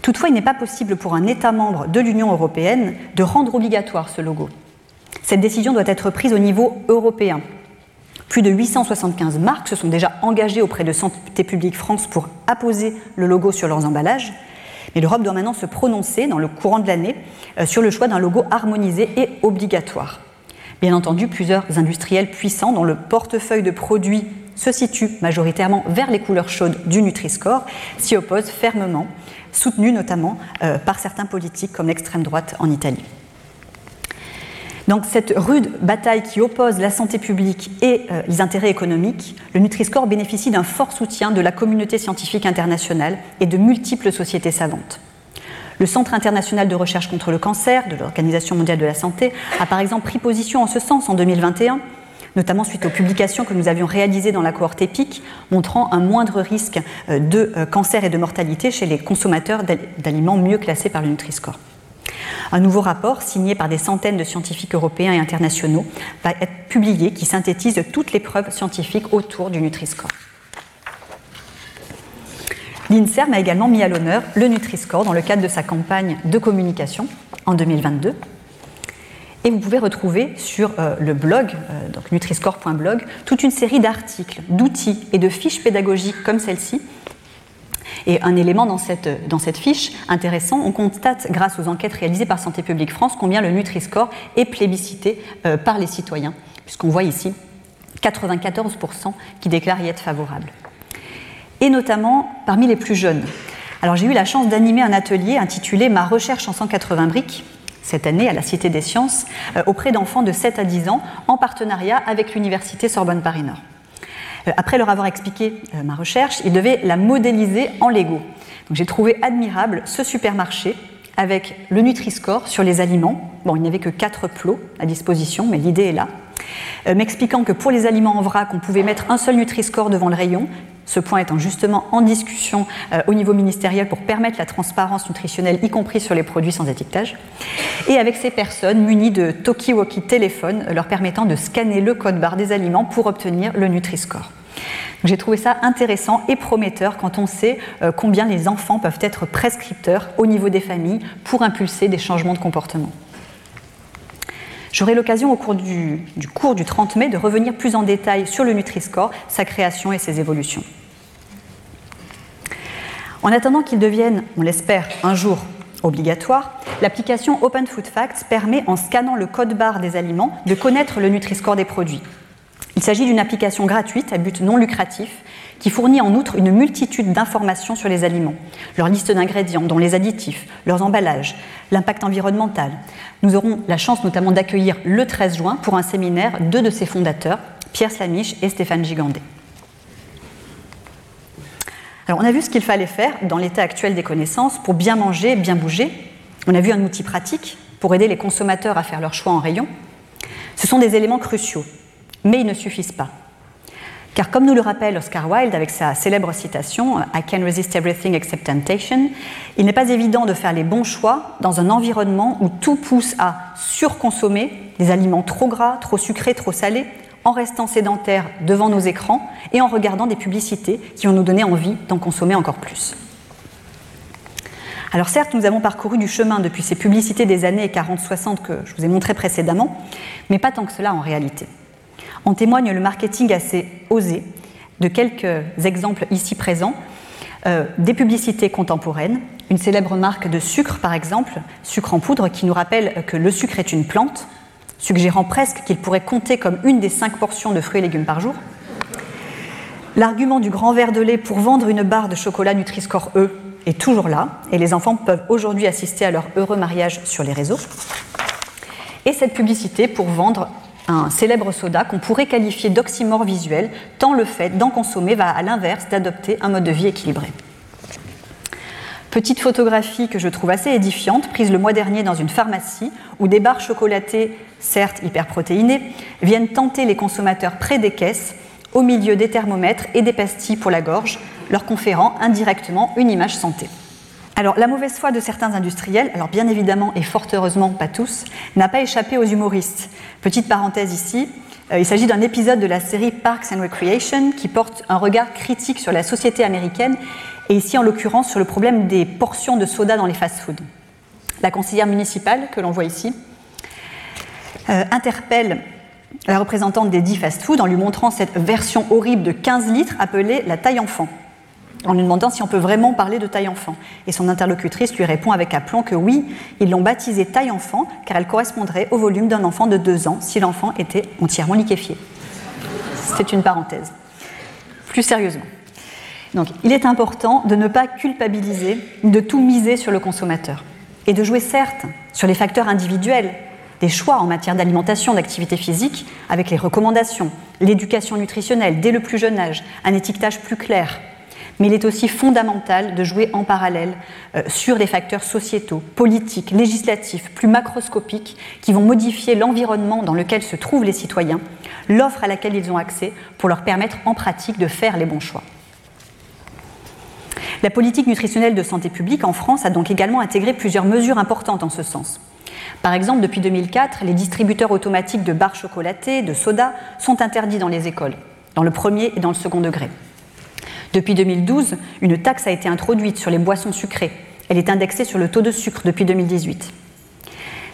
Speaker 3: Toutefois, il n'est pas possible pour un État membre de l'Union européenne de rendre obligatoire ce logo. Cette décision doit être prise au niveau européen. Plus de 875 marques se sont déjà engagées auprès de Santé publique France pour apposer le logo sur leurs emballages. Mais l'Europe doit maintenant se prononcer dans le courant de l'année euh, sur le choix d'un logo harmonisé et obligatoire. Bien entendu, plusieurs industriels puissants dont le portefeuille de produits se situe majoritairement vers les couleurs chaudes du Nutri-Score s'y opposent fermement soutenu notamment euh, par certains politiques comme l'extrême droite en Italie. Donc cette rude bataille qui oppose la santé publique et euh, les intérêts économiques, le Nutri-Score bénéficie d'un fort soutien de la communauté scientifique internationale et de multiples sociétés savantes. Le Centre international de recherche contre le cancer de l'Organisation mondiale de la santé a par exemple pris position en ce sens en 2021 notamment suite aux publications que nous avions réalisées dans la cohorte EPIC, montrant un moindre risque euh, de euh, cancer et de mortalité chez les consommateurs d'aliments mieux classés par le Nutri-Score. Un nouveau rapport, signé par des centaines de scientifiques européens et internationaux, va être publié qui synthétise toutes les preuves scientifiques autour du Nutri-Score. L'INSERM a également mis à l'honneur le Nutri-Score dans le cadre de sa campagne de communication en 2022 et vous pouvez retrouver sur euh, le blog, euh, donc nutriscore.blog, toute une série d'articles, d'outils et de fiches pédagogiques comme celle-ci. Et un élément dans cette, fiche intéressant, on constate, grâce aux enquêtes réalisées par Santé publique France, combien le Nutri-Score est plébiscité euh, par les citoyens, puisqu'on voit ici 94% qui déclarent y être favorables. Et notamment parmi les plus jeunes. Alors j'ai eu la chance d'animer un atelier intitulé Ma recherche en 180 briques, cette année à la Cité des Sciences euh, auprès d'enfants de 7 à 10 ans en partenariat avec l'Université Sorbonne-Paris-Nord. Euh, après leur avoir expliqué euh, ma recherche, ils devaient la modéliser en Lego. J'ai trouvé admirable ce supermarché avec le Nutri-Score sur les aliments. Bon, il n'y avait que 4 plots à disposition, mais l'idée est là. M'expliquant que pour les aliments en vrac, on pouvait mettre un seul Nutri-Score devant le rayon, ce point étant justement en discussion euh, au niveau ministériel pour permettre la transparence nutritionnelle, y compris sur les produits sans étiquetage. Et avec ces personnes munies de talkie-walkie téléphones leur permettant de scanner le code barre des aliments pour obtenir le Nutri-Score. J'ai trouvé ça intéressant et prometteur quand on sait euh, combien les enfants peuvent être prescripteurs au niveau des familles pour impulser des changements de comportement. J'aurai l'occasion au cours du, cours du 30 mai de revenir plus en détail sur le Nutri-Score, sa création et ses évolutions. En attendant qu'il devienne, on l'espère, un jour obligatoire, l'application Open Food Facts permet, en scannant le code barre des aliments, de connaître le Nutri-Score des produits. Il s'agit d'une application gratuite à but non lucratif qui fournit en outre une multitude d'informations sur les aliments, leur liste d'ingrédients, dont les additifs, leurs emballages, l'impact environnemental. Nous aurons la chance notamment d'accueillir le 13 juin pour un séminaire deux de ses fondateurs, Pierre Slamiche et Stéphane Gigandet. Alors on a vu ce qu'il fallait faire dans l'état actuel des connaissances pour bien manger, bien bouger. On a vu un outil pratique pour aider les consommateurs à faire leur choix en rayon. Ce sont des éléments cruciaux, mais ils ne suffisent pas. Car comme nous le rappelle Oscar Wilde avec sa célèbre citation I can resist everything except temptation, il n'est pas évident de faire les bons choix dans un environnement où tout pousse à surconsommer des aliments trop gras, trop sucrés, trop salés, en restant sédentaires devant nos écrans et en regardant des publicités qui vont nous donner envie d'en consommer encore plus. Alors certes, nous avons parcouru du chemin depuis ces publicités des années 40-60 que je vous ai montré précédemment, mais pas tant que cela en réalité. En témoigne le marketing assez osé de quelques exemples ici présents, euh, des publicités contemporaines, une célèbre marque de sucre par exemple, sucre en poudre, qui nous rappelle que le sucre est une plante, suggérant presque qu'il pourrait compter comme une des cinq portions de fruits et légumes par jour. L'argument du grand verre de lait pour vendre une barre de chocolat Nutri-Score E est toujours là, et les enfants peuvent aujourd'hui assister à leur heureux mariage sur les réseaux. Et cette publicité pour vendre un célèbre soda qu'on pourrait qualifier d'oxymore visuel, tant le fait d'en consommer va à l'inverse d'adopter un mode de vie équilibré. Petite photographie que je trouve assez édifiante, prise le mois dernier dans une pharmacie, où des barres chocolatées, certes hyperprotéinées, viennent tenter les consommateurs près des caisses, au milieu des thermomètres et des pastilles pour la gorge, leur conférant indirectement une image santé. Alors, la mauvaise foi de certains industriels, alors bien évidemment et fort heureusement pas tous, n'a pas échappé aux humoristes. Petite parenthèse ici, euh, il s'agit d'un épisode de la série Parks and Recreation qui porte un regard critique sur la société américaine et ici en l'occurrence sur le problème des portions de soda dans les fast-foods. La conseillère municipale, que l'on voit ici, euh, interpelle la représentante des dix fast-foods en lui montrant cette version horrible de 15 litres appelée la taille enfant en lui demandant si on peut vraiment parler de taille enfant. Et son interlocutrice lui répond avec aplomb que oui, ils l'ont baptisée taille enfant car elle correspondrait au volume d'un enfant de deux ans si l'enfant était entièrement liquéfié. C'est une parenthèse. Plus sérieusement. Donc, il est important de ne pas culpabiliser, de tout miser sur le consommateur et de jouer certes sur les facteurs individuels, des choix en matière d'alimentation, d'activité physique, avec les recommandations, l'éducation nutritionnelle dès le plus jeune âge, un étiquetage plus clair, mais il est aussi fondamental de jouer en parallèle euh, sur des facteurs sociétaux, politiques, législatifs, plus macroscopiques, qui vont modifier l'environnement dans lequel se trouvent les citoyens, l'offre à laquelle ils ont accès, pour leur permettre en pratique de faire les bons choix. La politique nutritionnelle de santé publique en France a donc également intégré plusieurs mesures importantes en ce sens. Par exemple, depuis 2004, les distributeurs automatiques de barres chocolatées, de soda, sont interdits dans les écoles, dans le premier et dans le second degré. Depuis 2012, une taxe a été introduite sur les boissons sucrées. Elle est indexée sur le taux de sucre depuis 2018.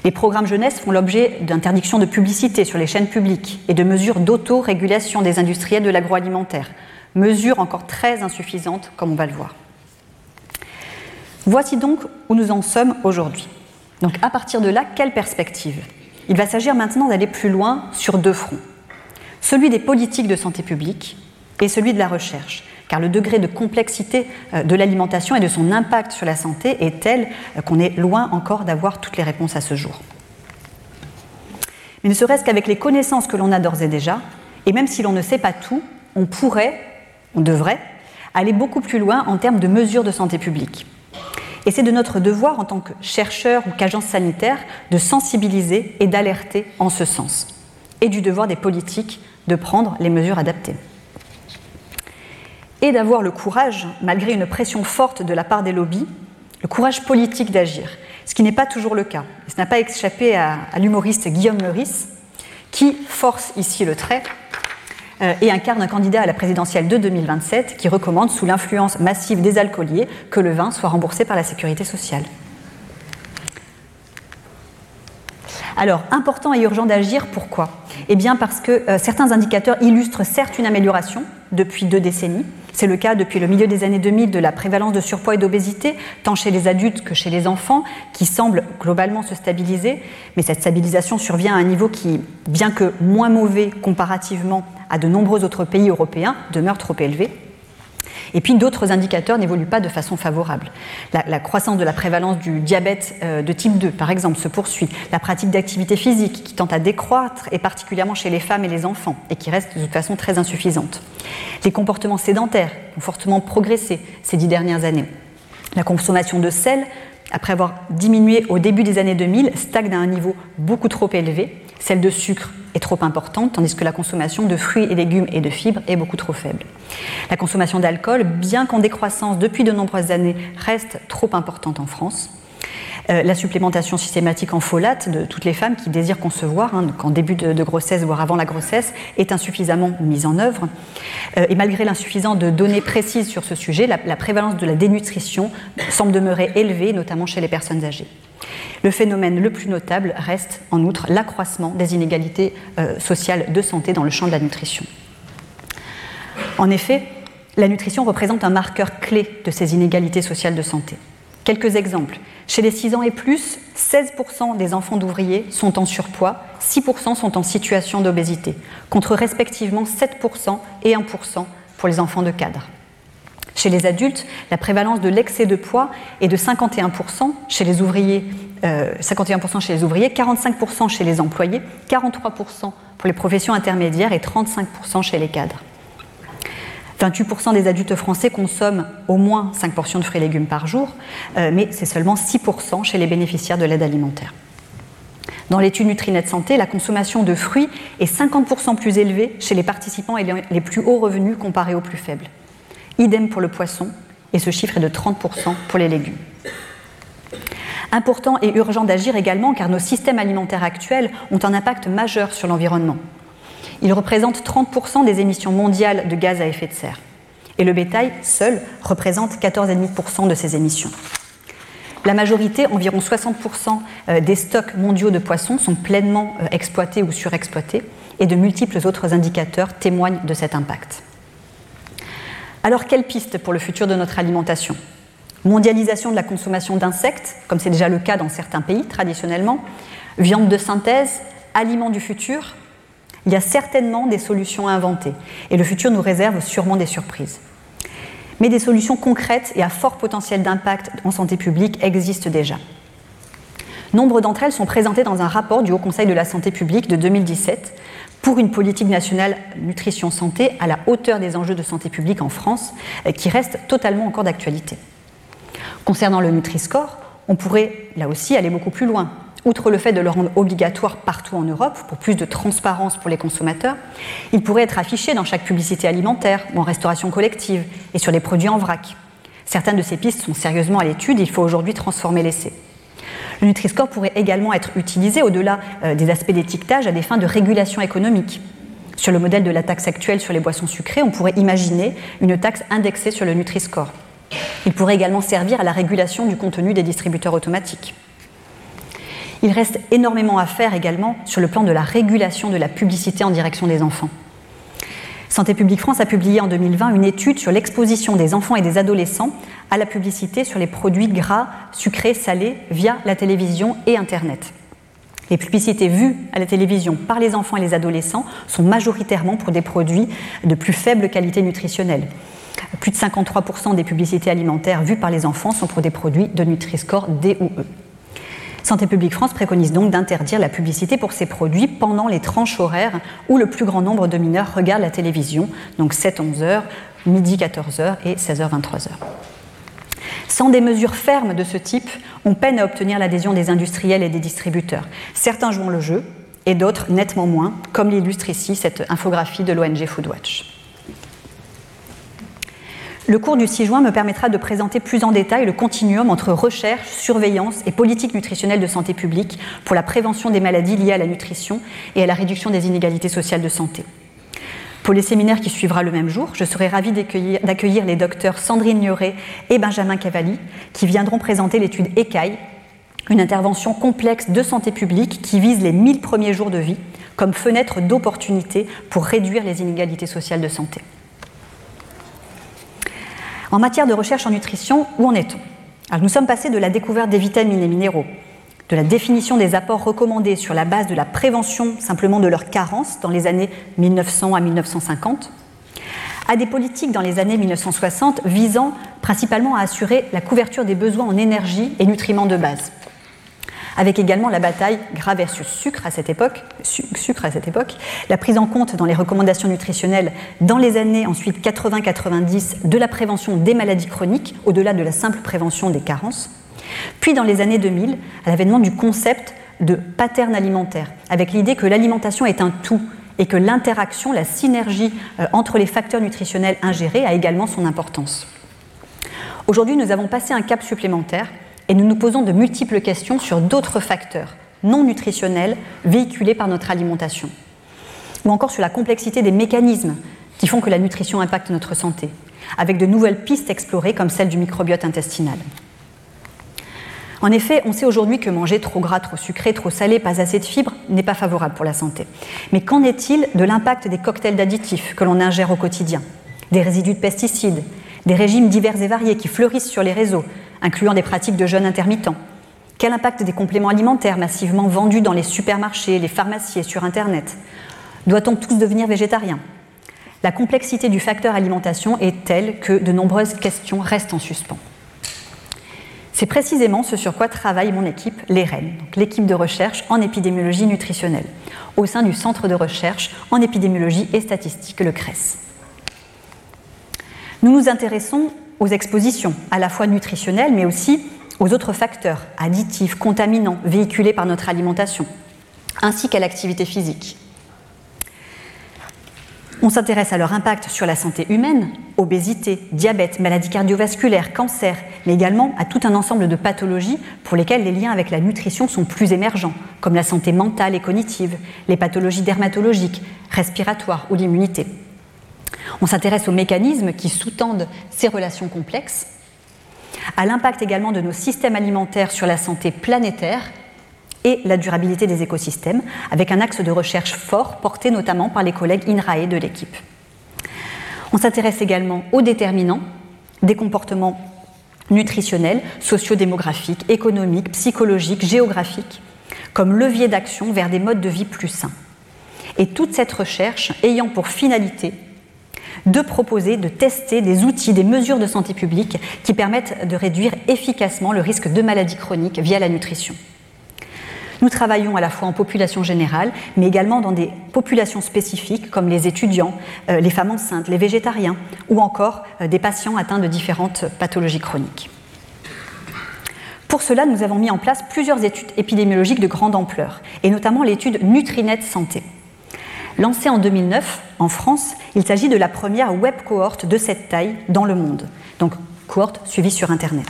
Speaker 3: Les programmes jeunesse font l'objet d'interdictions de publicité sur les chaînes publiques et de mesures d'autorégulation des industriels de l'agroalimentaire, mesures encore très insuffisantes comme on va le voir. Voici donc où nous en sommes aujourd'hui. Donc à partir de là, quelle perspective? Il va s'agir maintenant d'aller plus loin sur deux fronts. Celui des politiques de santé publique et celui de la recherche car le degré de complexité euh, de l'alimentation et de son impact sur la santé est tel euh, qu'on est loin encore d'avoir toutes les réponses à ce jour. Mais ne serait-ce qu'avec les connaissances que l'on a d'ores et déjà, et même si l'on ne sait pas tout, on pourrait, on devrait, aller beaucoup plus loin en termes de mesures de santé publique. Et c'est de notre devoir en tant que chercheur ou qu'agence sanitaire de sensibiliser et d'alerter en ce sens, et du devoir des politiques de prendre les mesures adaptées et d'avoir le courage, malgré une pression forte de la part des lobbies, le courage politique d'agir, ce qui n'est pas toujours le cas. Ce n'a pas échappé à, l'humoriste Guillaume Meurice, qui force ici le trait euh, et incarne un candidat à la présidentielle de 2027 qui recommande, sous l'influence massive des alcooliers, que le vin soit remboursé par la sécurité sociale. Alors, important et urgent d'agir, pourquoi? Eh bien parce que euh, certains indicateurs illustrent certes une amélioration depuis deux décennies. C'est le cas depuis le milieu des années 2000 de la prévalence de surpoids et d'obésité, tant chez les adultes que chez les enfants, qui semble globalement se stabiliser. Mais cette stabilisation survient à un niveau qui, bien que moins mauvais comparativement à de nombreux autres pays européens, demeure trop élevé. Et puis d'autres indicateurs n'évoluent pas de façon favorable. La, croissance de la prévalence du diabète euh, de type 2, par exemple, se poursuit. La pratique d'activité physique qui tente à décroître, et particulièrement chez les femmes et les enfants, et qui reste de toute façon très insuffisante. Les comportements sédentaires ont fortement progressé ces dix dernières années. La consommation de sel, après avoir diminué au début des années 2000, stagne à un niveau beaucoup trop élevé. Celle de sucre est trop importante, tandis que la consommation de fruits et légumes et de fibres est beaucoup trop faible. La consommation d'alcool, bien qu'en décroissance depuis de nombreuses années, reste trop importante en France. Euh, la supplémentation systématique en folate de toutes les femmes qui désirent concevoir, hein, en début de, grossesse, voire avant la grossesse, est insuffisamment mise en œuvre. Euh, et malgré l'insuffisance de données précises sur ce sujet, la, prévalence de la dénutrition semble demeurer élevée, notamment chez les personnes âgées. Le phénomène le plus notable reste en outre l'accroissement des inégalités euh, sociales de santé dans le champ de la nutrition. En effet, la nutrition représente un marqueur clé de ces inégalités sociales de santé. Quelques exemples. Chez les 6 ans et plus, 16% des enfants d'ouvriers sont en surpoids, 6% sont en situation d'obésité, contre respectivement 7% et 1% pour les enfants de cadre. Chez les adultes, la prévalence de l'excès de poids est de 51% chez les ouvriers, 51% euh, chez les ouvriers, 45% chez les employés, 43% pour les professions intermédiaires et 35% chez les cadres. 28% des adultes français consomment au moins 5 portions de fruits et légumes par jour, euh, mais c'est seulement 6% chez les bénéficiaires de l'aide alimentaire. Dans l'étude Nutrinet Santé, la consommation de fruits est 50% plus élevée chez les participants ayant les plus hauts revenus comparés aux plus faibles. Idem pour le poisson, et ce chiffre est de 30% pour les légumes. Important et urgent d'agir également car nos systèmes alimentaires actuels ont un impact majeur sur l'environnement. Il représente 30% des émissions mondiales de gaz à effet de serre. Et le bétail, seul, représente 14,5% de ces émissions. La majorité, environ 60% euh, des stocks mondiaux de poissons sont pleinement euh, exploités ou surexploités, et de multiples autres indicateurs témoignent de cet impact. Alors, quelle piste pour le futur de notre alimentation? Mondialisation de la consommation d'insectes, comme c'est déjà le cas dans certains pays traditionnellement, viande de synthèse, aliments du futur, il y a certainement des solutions à inventer et le futur nous réserve sûrement des surprises. Mais des solutions concrètes et à fort potentiel d'impact en santé publique existent déjà. Nombre d'entre elles sont présentées dans un rapport du Haut Conseil de la santé publique de 2017 pour une politique nationale nutrition-santé à la hauteur des enjeux de santé publique en France, euh, qui reste totalement encore d'actualité. Concernant le Nutri-Score, on pourrait là aussi aller beaucoup plus loin outre le fait de le rendre obligatoire partout en Europe pour plus de transparence pour les consommateurs, il pourrait être affiché dans chaque publicité alimentaire ou en restauration collective et sur les produits en vrac. Certaines de ces pistes sont sérieusement à l'étude, il faut aujourd'hui transformer l'essai. Le Nutri-Score pourrait également être utilisé au-delà euh, des aspects d'étiquetage à des fins de régulation économique. Sur le modèle de la taxe actuelle sur les boissons sucrées, on pourrait imaginer une taxe indexée sur le Nutri-Score. Il pourrait également servir à la régulation du contenu des distributeurs automatiques. Il reste énormément à faire également sur le plan de la régulation de la publicité en direction des enfants. Santé publique France a publié en 2020 une étude sur l'exposition des enfants et des adolescents à la publicité sur les produits gras, sucrés, salés via la télévision et Internet. Les publicités vues à la télévision par les enfants et les adolescents sont majoritairement pour des produits de plus faible qualité nutritionnelle. Plus de 53% des publicités alimentaires vues par les enfants sont pour des produits de Nutri-Score D ou E. Santé publique France préconise donc d'interdire la publicité pour ces produits pendant les tranches horaires où le plus grand nombre de mineurs regardent la télévision, donc 7-11 heures, midi 14 heures et 16h 23 heures. Sans des mesures fermes de ce type, on peine à obtenir l'adhésion des industriels et des distributeurs. Certains jouent le jeu et d'autres nettement moins, comme l'illustre ici cette infographie de l'ONG Foodwatch. Le cours du 6 juin me permettra de présenter plus en détail le continuum entre recherche, surveillance et politique nutritionnelle de santé publique pour la prévention des maladies liées à la nutrition et à la réduction des inégalités sociales de santé. Pour les séminaires qui suivra le même jour, je serai ravie d'accueillir les docteurs Sandrine Nioret et Benjamin Cavalli qui viendront présenter l'étude ECAI, une intervention complexe de santé publique qui vise les 1000 premiers jours de vie comme fenêtre d'opportunité pour réduire les inégalités sociales de santé. En matière de recherche en nutrition, où en est-on? Nous sommes passés de la découverte des vitamines et minéraux, de la définition des apports recommandés sur la base de la prévention simplement de leur carence dans les années 1900 à 1950, à des politiques dans les années 1960 visant principalement à assurer la couverture des besoins en énergie et nutriments de base avec également la bataille gras versus sucre à cette époque, sucre à cette époque, la prise en compte dans les recommandations nutritionnelles dans les années ensuite 80-90 de la prévention des maladies chroniques, au-delà de la simple prévention des carences, puis dans les années 2000, à l'avènement du concept de pattern alimentaire, avec l'idée que l'alimentation est un tout et que l'interaction, la synergie euh, entre les facteurs nutritionnels ingérés a également son importance. Aujourd'hui, nous avons passé un cap supplémentaire et nous nous posons de multiples questions sur d'autres facteurs non nutritionnels véhiculés par notre alimentation, ou encore sur la complexité des mécanismes qui font que la nutrition impacte notre santé, avec de nouvelles pistes explorées comme celle du microbiote intestinal. En effet, on sait aujourd'hui que manger trop gras, trop sucré, trop salé, pas assez de fibres n'est pas favorable pour la santé. Mais qu'en est-il de l'impact des cocktails d'additifs que l'on ingère au quotidien? Des résidus de pesticides, des régimes divers et variés qui fleurissent sur les réseaux, incluant des pratiques de jeûne intermittent Quel impact des compléments alimentaires massivement vendus dans les supermarchés, les pharmacies et sur Internet Doit-on tous devenir végétariens? La complexité du facteur alimentation est telle que de nombreuses questions restent en suspens. C'est précisément ce sur quoi travaille mon équipe, l'EREN, l'équipe de recherche en épidémiologie nutritionnelle, au sein du Centre de recherche en épidémiologie et statistique, le CRES. Nous nous intéressons aux expositions, à la fois nutritionnelles, mais aussi aux autres facteurs additifs, contaminants, véhiculés par notre alimentation, ainsi qu'à l'activité physique. On s'intéresse à leur impact sur la santé humaine, obésité, diabète, maladies cardiovasculaires, cancer, mais également à tout un ensemble de pathologies pour lesquelles les liens avec la nutrition sont plus émergents, comme la santé mentale et cognitive, les pathologies dermatologiques, respiratoires ou l'immunité. On s'intéresse aux mécanismes qui sous-tendent ces relations complexes, à l'impact également de nos systèmes alimentaires sur la santé planétaire et la durabilité des écosystèmes, avec un axe de recherche fort porté notamment par les collègues INRAE de l'équipe. On s'intéresse également aux déterminants des comportements nutritionnels, sociodémographiques, économiques, psychologiques, géographiques, comme levier d'action vers des modes de vie plus sains. Et toute cette recherche ayant pour finalité de proposer, de tester des outils, des mesures de santé publique qui permettent de réduire efficacement le risque de maladies chroniques via la nutrition. Nous travaillons à la fois en population générale, mais également dans des populations spécifiques comme les étudiants, euh, les femmes enceintes, les végétariens ou encore euh, des patients atteints de différentes pathologies chroniques. Pour cela, nous avons mis en place plusieurs études épidémiologiques de grande ampleur, et notamment l'étude Nutrinet Santé. Lancée en 2009 en France, il s'agit de la première web cohorte de cette taille dans le monde, donc cohorte suivie sur Internet.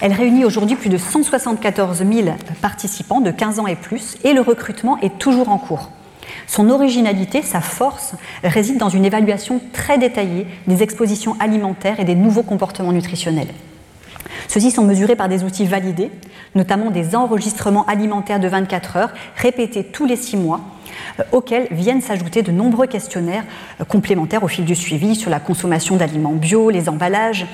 Speaker 3: Elle réunit aujourd'hui plus de 174 000 participants de 15 ans et plus, et le recrutement est toujours en cours. Son originalité, sa force, réside dans une évaluation très détaillée des expositions alimentaires et des nouveaux comportements nutritionnels. Ceux-ci sont mesurés par des outils validés, notamment des enregistrements alimentaires de 24 heures, répétés tous les 6 mois, euh, auxquels viennent s'ajouter de nombreux questionnaires euh, complémentaires au fil du suivi sur la consommation d'aliments bio, les emballages,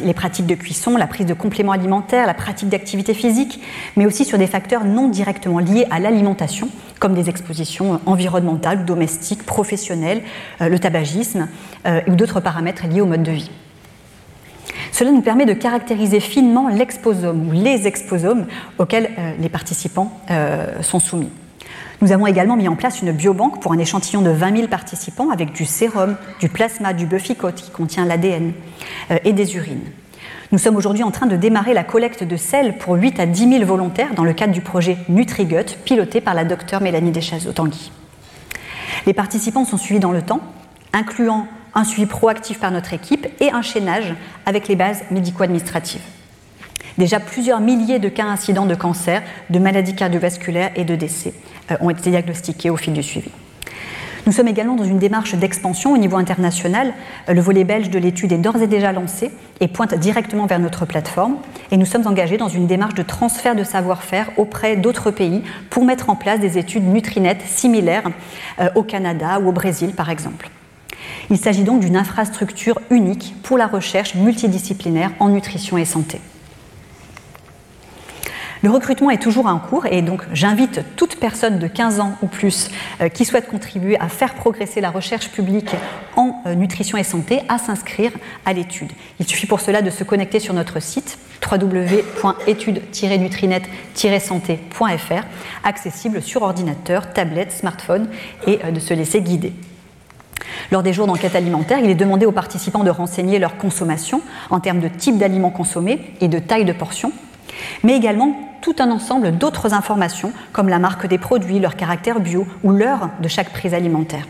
Speaker 3: les pratiques de cuisson, la prise de compléments alimentaires, la pratique d'activité physique, mais aussi sur des facteurs non directement liés à l'alimentation, comme des expositions environnementales, domestiques, professionnelles, euh, le tabagisme ou d'autres paramètres liés au mode de vie. Cela nous permet de caractériser finement l'exposome ou les exposomes auxquels les participants sont soumis. Nous avons également mis en place une biobanque pour un échantillon de 20 000 participants avec du sérum, du plasma, du buffycote qui contient l'ADN euh, et des urines. Nous sommes aujourd'hui en train de démarrer la collecte de sel pour 8 à 10 000 volontaires dans le cadre du projet NutriGut piloté par la docteure Mélanie Deschazeaux-Tanguy. Les participants sont suivis dans le temps, incluant un suivi proactif par notre équipe et un chaînage avec les bases médico-administratives. Déjà plusieurs milliers de cas incidents de cancer, de maladies cardiovasculaires et de décès euh, ont été diagnostiqués au fil du suivi. Nous sommes également dans une démarche d'expansion au niveau international. Euh, le volet belge de l'étude est d'ores et déjà lancé et pointe directement vers notre plateforme. Et nous sommes engagés dans une démarche de transfert de savoir-faire auprès d'autres pays pour mettre en place des études Nutrinet similaires euh, au Canada ou au Brésil, par exemple. Il s'agit donc d'une infrastructure unique pour la recherche multidisciplinaire en nutrition et santé. Le recrutement est toujours en cours et donc j'invite toute personne de 15 ans ou plus euh, qui souhaite contribuer à faire progresser la recherche publique en euh, nutrition et santé à s'inscrire à l'étude. Il suffit pour cela de se connecter sur notre site www.étude-nutrinet-santé.fr, accessible sur ordinateur, tablette, smartphone et euh, de se laisser guider. Lors des jours d'enquête alimentaire, il est demandé aux participants de renseigner leur consommation en termes de type d'aliments consommés et de taille de portion, mais également tout un ensemble d'autres informations comme la marque des produits, leur caractère bio ou l'heure de chaque prise alimentaire.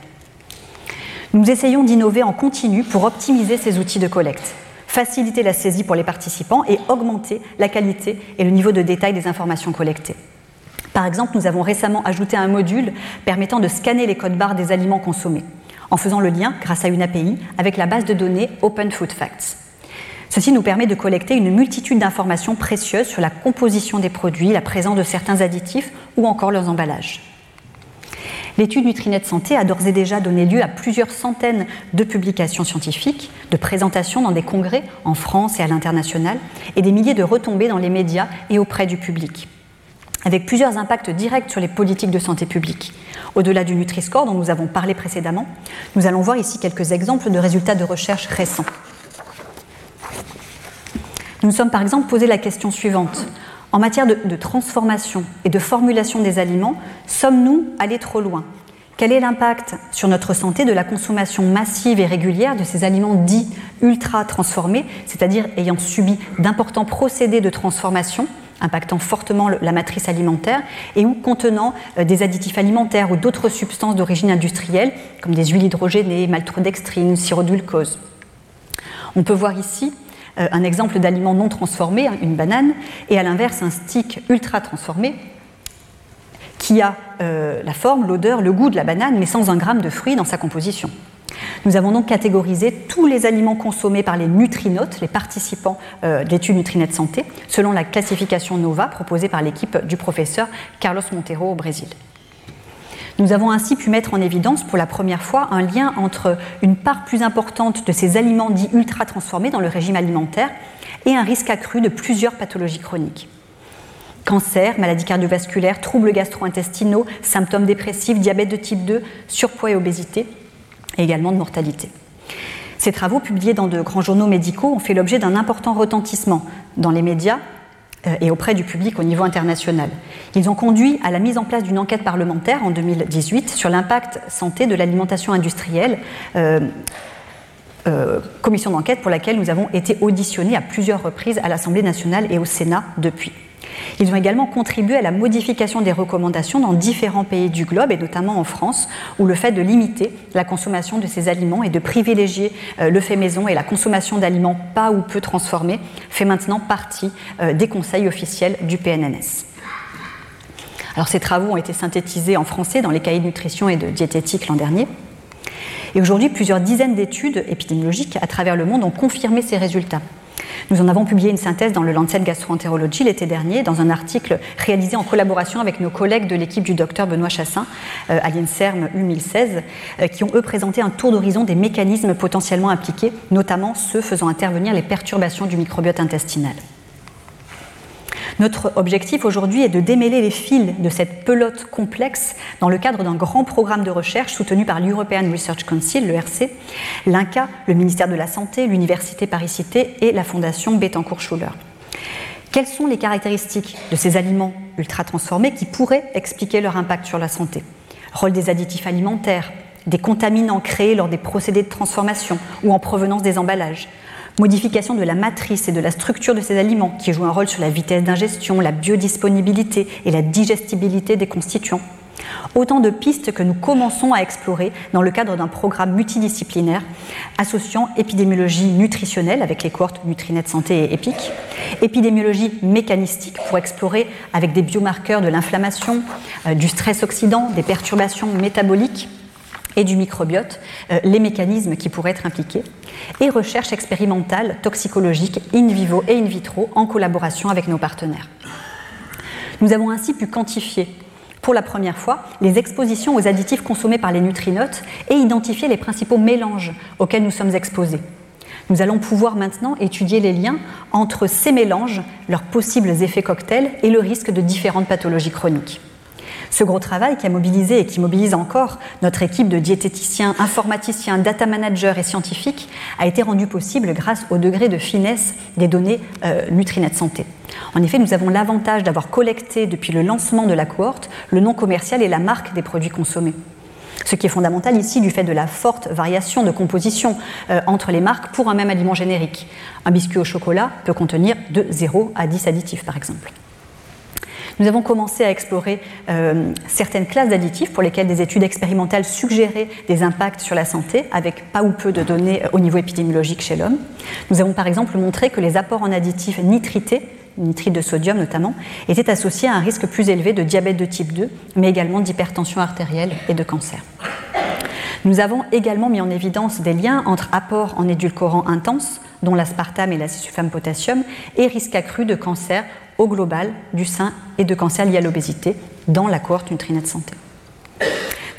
Speaker 3: Nous essayons d'innover en continu pour optimiser ces outils de collecte, faciliter la saisie pour les participants et augmenter la qualité et le niveau de détail des informations collectées. Par exemple, nous avons récemment ajouté un module permettant de scanner les codes barres des aliments consommés, en faisant le lien, grâce à une API, avec la base de données Open Food Facts. Ceci nous permet de collecter une multitude d'informations précieuses sur la composition des produits, la présence de certains additifs ou encore leurs emballages. L'étude Nutrinet Santé a d'ores et déjà donné lieu à plusieurs centaines de publications scientifiques, de présentations dans des congrès en France et à l'international, et des milliers de retombées dans les médias et auprès du public, avec plusieurs impacts directs sur les politiques de santé publique. Au-delà du Nutri-Score dont nous avons parlé précédemment, nous allons voir ici quelques exemples de résultats de recherche récents. Nous nous sommes par exemple posé la question suivante. En matière de, de transformation et de formulation des aliments, sommes-nous allés trop loin? Quel est l'impact sur notre santé de la consommation massive et régulière de ces aliments dits ultra transformés, c'est-à-dire ayant subi d'importants procédés de transformation? Impactant fortement la matrice alimentaire et ou contenant euh, des additifs alimentaires ou d'autres substances d'origine industrielle, comme des huiles hydrogénées, maltodextrine, sirop-glucose. On peut voir ici euh, un exemple d'aliment non transformé, hein, une banane, et à l'inverse un stick ultra transformé qui a euh, la forme, l'odeur, le goût de la banane, mais sans un gramme de fruits dans sa composition. Nous avons donc catégorisé tous les aliments consommés par les nutrinotes, les participants euh, de l'étude Nutrinet Santé, selon la classification NOVA proposée par l'équipe du professeur Carlos Montero au Brésil. Nous avons ainsi pu mettre en évidence pour la première fois un lien entre une part plus importante de ces aliments dits ultra transformés dans le régime alimentaire et un risque accru de plusieurs pathologies chroniques. Cancer, maladies cardiovasculaires, troubles gastro-intestinaux, symptômes dépressifs, diabète de type 2, surpoids et obésité, et également de mortalité. Ces travaux, publiés dans de grands journaux médicaux, ont fait l'objet d'un important retentissement dans les médias euh, et auprès du public au niveau international. Ils ont conduit à la mise en place d'une enquête parlementaire en 2018 sur l'impact santé de l'alimentation industrielle, euh, euh, commission d'enquête pour laquelle nous avons été auditionnés à plusieurs reprises à l'Assemblée nationale et au Sénat depuis. Ils ont également contribué à la modification des recommandations dans différents pays du globe, et notamment en France, où le fait de limiter la consommation de ces aliments et de privilégier euh, le fait maison et la consommation d'aliments pas ou peu transformés fait maintenant partie euh, des conseils officiels du PNNS. Ces travaux ont été synthétisés en français dans les cahiers de nutrition et de diététique l'an dernier. Et aujourd'hui, plusieurs dizaines d'études épidémiologiques à travers le monde ont confirmé ces résultats. Nous en avons publié une synthèse dans le Lancet Gastroentérologie l'été dernier, dans un article réalisé en collaboration avec nos collègues de l'équipe du docteur Benoît Chassin euh, à l'INSERM U1016, euh, qui ont eux présenté un tour d'horizon des mécanismes potentiellement impliqués, notamment ceux faisant intervenir les perturbations du microbiote intestinal. Notre objectif aujourd'hui est de démêler les fils de cette pelote complexe dans le cadre d'un grand programme de recherche soutenu par l'European Research Council, l'ERC, l'INCA, le ministère de la Santé, l'Université Paris-Cité et la Fondation Bettencourt-Schuller. Quelles sont les caractéristiques de ces aliments ultra transformés qui pourraient expliquer leur impact sur la santé? Rôle des additifs alimentaires, des contaminants créés lors des procédés de transformation ou en provenance des emballages, modification de la matrice et de la structure de ces aliments qui jouent un rôle sur la vitesse d'ingestion, la biodisponibilité et la digestibilité des constituants. Autant de pistes que nous commençons à explorer dans le cadre d'un programme multidisciplinaire associant épidémiologie nutritionnelle avec les cohortes Nutrinet Santé et EPIC, épidémiologie mécanistique pour explorer avec des biomarqueurs de l'inflammation, euh, du stress oxydant, des perturbations métaboliques et du microbiote, euh, les mécanismes qui pourraient être impliqués, et recherche expérimentale toxicologique in vivo et in vitro en collaboration avec nos partenaires. Nous avons ainsi pu quantifier pour la première fois les expositions aux additifs consommés par les nutrinotes et identifier les principaux mélanges auxquels nous sommes exposés. Nous allons pouvoir maintenant étudier les liens entre ces mélanges, leurs possibles effets cocktails et le risque de différentes pathologies chroniques. Ce gros travail qui a mobilisé et qui mobilise encore notre équipe de diététiciens, informaticiens, data managers et scientifiques a été rendu possible grâce au degré de finesse des données euh, Nutrinet Santé. En effet, nous avons l'avantage d'avoir collecté depuis le lancement de la cohorte le nom commercial et la marque des produits consommés. Ce qui est fondamental ici du fait de la forte variation de composition euh, entre les marques pour un même aliment générique. Un biscuit au chocolat peut contenir de 0 à 10 additifs par exemple. Nous avons commencé à explorer euh, certaines classes d'additifs pour lesquelles des études expérimentales suggéraient des impacts sur la santé, avec pas ou peu de données euh, au niveau épidémiologique chez l'homme. Nous avons par exemple montré que les apports en additifs nitrités nitrite de sodium notamment, étaient associés à un risque plus élevé de diabète de type 2, mais également d'hypertension artérielle et de cancer. Nous avons également mis en évidence des liens entre apports en édulcorants intenses, dont l'aspartame et l'acésulfame potassium, et risque accru de cancer global du sein et de cancer lié à l'obésité dans la cohorte Nutrinet Santé.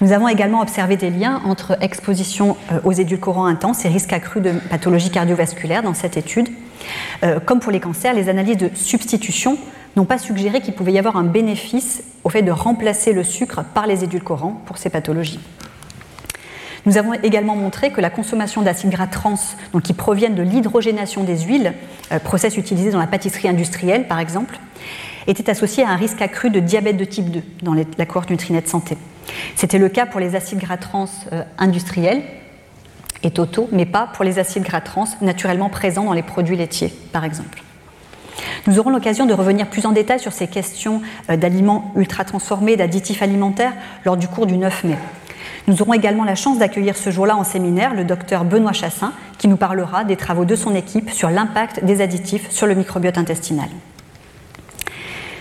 Speaker 3: Nous avons également observé des liens entre exposition euh, aux édulcorants intenses et risque accru de pathologie cardiovasculaire dans cette étude. Euh, comme pour les cancers, les analyses de substitution n'ont pas suggéré qu'il pouvait y avoir un bénéfice au fait de remplacer le sucre par les édulcorants pour ces pathologies. Nous avons également montré que la consommation d'acides gras trans, qui proviennent de l'hydrogénation des huiles, euh, process utilisé dans la pâtisserie industrielle par exemple, était associée à un risque accru de diabète de type 2 dans la cohorte Nutrinet Santé. C'était le cas pour les acides gras trans euh, industriels et totaux, mais pas pour les acides gras trans naturellement présents dans les produits laitiers, par exemple. Nous aurons l'occasion de revenir plus en détail sur ces questions euh, d'aliments ultra transformés, d'additifs alimentaires lors du cours du 9 mai. Nous aurons également la chance d'accueillir ce jour-là en séminaire le docteur Benoît Chassin, qui nous parlera des travaux de son équipe sur l'impact des additifs sur le microbiote intestinal.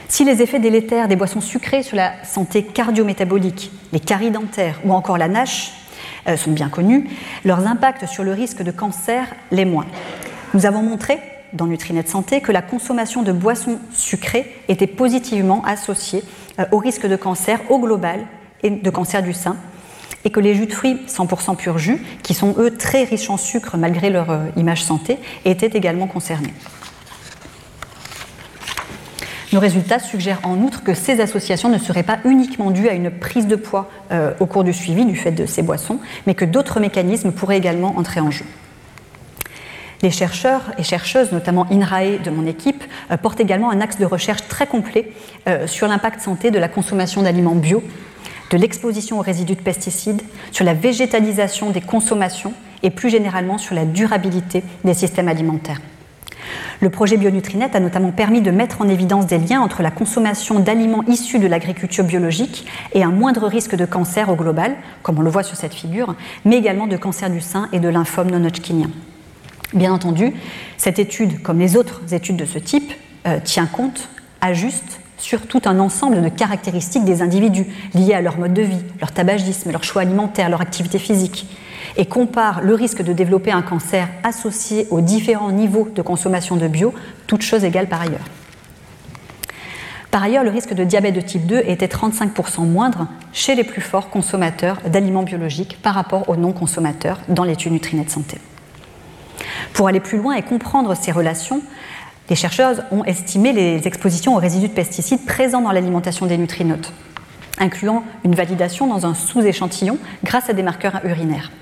Speaker 3: Si les effets délétères des boissons sucrées sur la santé cardio-métabolique, les caries dentaires ou encore la NASH euh, sont bien connus, leurs impacts sur le risque de cancer les moins. Nous avons montré dans Nutrinet Santé que la consommation de boissons sucrées était positivement associée euh, au risque de cancer au global et de cancer du sein, et que les jus de fruits 100% pur jus, qui sont eux très riches en sucre malgré leur euh, image santé, étaient également concernés. Nos résultats suggèrent en outre que ces associations ne seraient pas uniquement dues à une prise de poids euh, au cours du suivi du fait de ces boissons, mais que d'autres mécanismes pourraient également entrer en jeu. Les chercheurs et chercheuses, notamment INRAE de mon équipe, euh, portent également un axe de recherche très complet sur l'impact santé de la consommation d'aliments bio, de l'exposition aux résidus de pesticides, sur la végétalisation des consommations et plus généralement sur la durabilité des systèmes alimentaires. Le projet Bionutrinet a notamment permis de mettre en évidence des liens entre la consommation d'aliments issus de l'agriculture biologique et un moindre risque de cancer au global, comme on le voit sur cette figure, mais également de cancer du sein et de lymphome non-hodgkinien. Bien entendu, cette étude, comme les autres études de ce type, euh, tient compte, ajuste sur tout un ensemble de caractéristiques des individus liées à leur mode de vie, leur tabagisme, leur choix alimentaire, leur activité physique et compare le risque de développer un cancer associé aux différents niveaux de consommation de bio, toutes choses égales par ailleurs. Par ailleurs, le risque de diabète de type 2 était 35% moindre chez les plus forts consommateurs d'aliments biologiques par rapport aux non-consommateurs dans l'étude Nutrinet Santé. Pour aller plus loin et comprendre ces relations, les chercheurs ont estimé les expositions aux résidus de pesticides présents dans l'alimentation des nutrinotes, incluant une validation dans un sous-échantillon grâce à des marqueurs urinaires.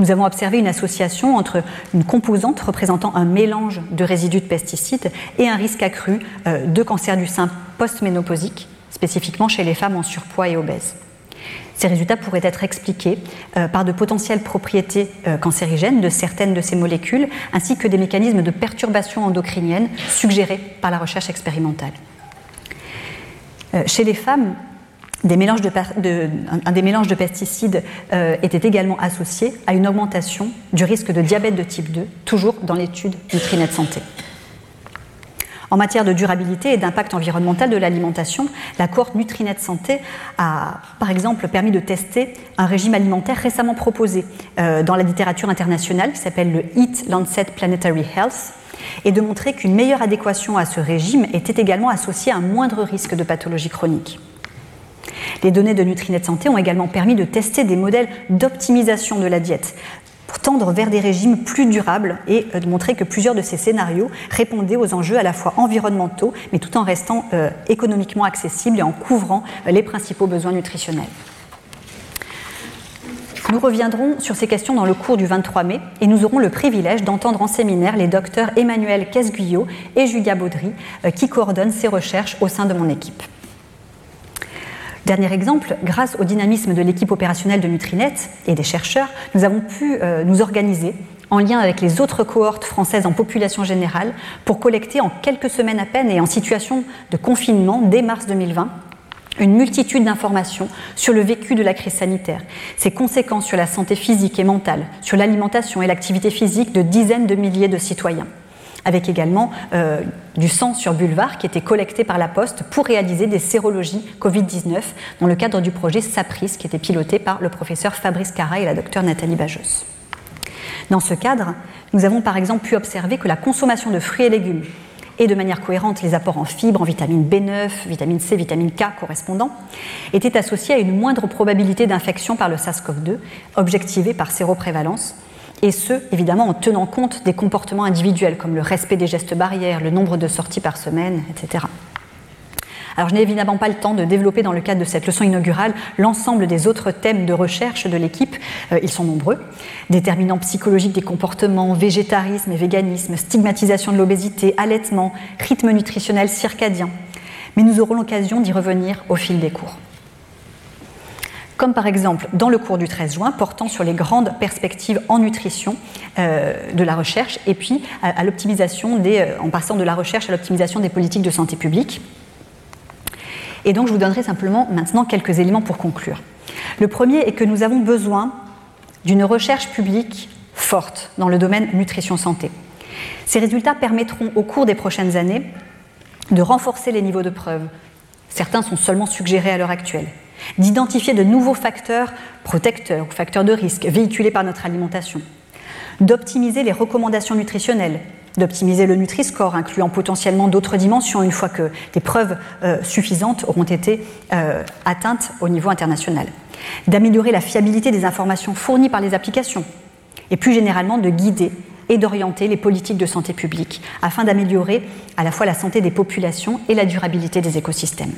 Speaker 3: Nous avons observé une association entre une composante représentant un mélange de résidus de pesticides et un risque accru euh, de cancer du sein post-ménopausique, spécifiquement chez les femmes en surpoids et obèses. Ces résultats pourraient être expliqués euh, par de potentielles propriétés euh, cancérigènes de certaines de ces molécules, ainsi que des mécanismes de perturbation endocrinienne suggérés par la recherche expérimentale. Chez les femmes, un des mélanges de pesticides euh, était également associé à une augmentation du risque de diabète de type 2, toujours dans l'étude Nutrinet Santé. En matière de durabilité et d'impact environnemental de l'alimentation, la cohorte Nutrinet Santé a par exemple permis de tester un régime alimentaire récemment proposé euh, dans la littérature internationale qui s'appelle le Eat Lancet Planetary Health et de montrer qu'une meilleure adéquation à ce régime était également associée à un moindre risque de pathologie chronique. Les données de Nutrinet Santé ont également permis de tester des modèles d'optimisation de la diète pour tendre vers des régimes plus durables et de montrer que plusieurs de ces scénarios répondaient aux enjeux à la fois environnementaux, mais tout en restant économiquement accessibles et en couvrant les principaux besoins nutritionnels. Nous reviendrons sur ces questions dans le cours du 23 mai et nous aurons le privilège d'entendre en séminaire les docteurs Emmanuel Casguyot et Julia Baudry euh, qui coordonnent ces recherches au sein de mon équipe. Dernier exemple, grâce au dynamisme de l'équipe opérationnelle de Nutrinet et des chercheurs, nous avons pu euh, nous organiser en lien avec les autres cohortes françaises en population générale pour collecter en quelques semaines à peine et en situation de confinement dès mars 2020 une multitude d'informations sur le vécu de la crise sanitaire, ses conséquences sur la santé physique et mentale, sur l'alimentation et l'activité physique de dizaines de milliers de citoyens, avec également euh, du sang sur Bulvar qui était collecté par la Poste pour réaliser des sérologies Covid-19 dans le cadre du projet SAPRIS qui était piloté par le professeur Fabrice Cara et la docteure Nathalie Bajos. Dans ce cadre, nous avons par exemple pu observer que la consommation de fruits et légumes et de manière cohérente les apports en fibres, en vitamine B9, vitamine C, vitamine K correspondants, étaient associés à une moindre probabilité d'infection par le SARS-CoV-2, objectivée par séroprévalence, et ce, évidemment, en tenant compte des comportements individuels, comme le respect des gestes barrières, le nombre de sorties par semaine, etc. Alors je n'ai évidemment pas le temps de développer dans le cadre de cette leçon inaugurale l'ensemble des autres thèmes de recherche de l'équipe, euh, ils sont nombreux, déterminants psychologiques des comportements, végétarisme et véganisme, stigmatisation de l'obésité, allaitement, rythme nutritionnel circadien. Mais nous aurons l'occasion d'y revenir au fil des cours comme par exemple dans le cours du 13 juin portant sur les grandes perspectives en nutrition euh, de la recherche et puis à, l'optimisation des, euh, en passant de la recherche à l'optimisation des politiques de santé publique. Et donc je vous donnerai simplement maintenant quelques éléments pour conclure. Le premier est que nous avons besoin d'une recherche publique forte dans le domaine nutrition-santé. Ces résultats permettront au cours des prochaines années de renforcer les niveaux de preuve. Certains sont seulement suggérés à l'heure actuelle d'identifier de nouveaux facteurs protecteurs ou facteurs de risque véhiculés par notre alimentation, d'optimiser les recommandations nutritionnelles d'optimiser le Nutri-Score, incluant potentiellement d'autres dimensions une fois que des preuves euh, suffisantes auront été euh, atteintes au niveau international, d'améliorer la fiabilité des informations fournies par les applications, et plus généralement de guider et d'orienter les politiques de santé publique afin d'améliorer à la fois la santé des populations et la durabilité des écosystèmes.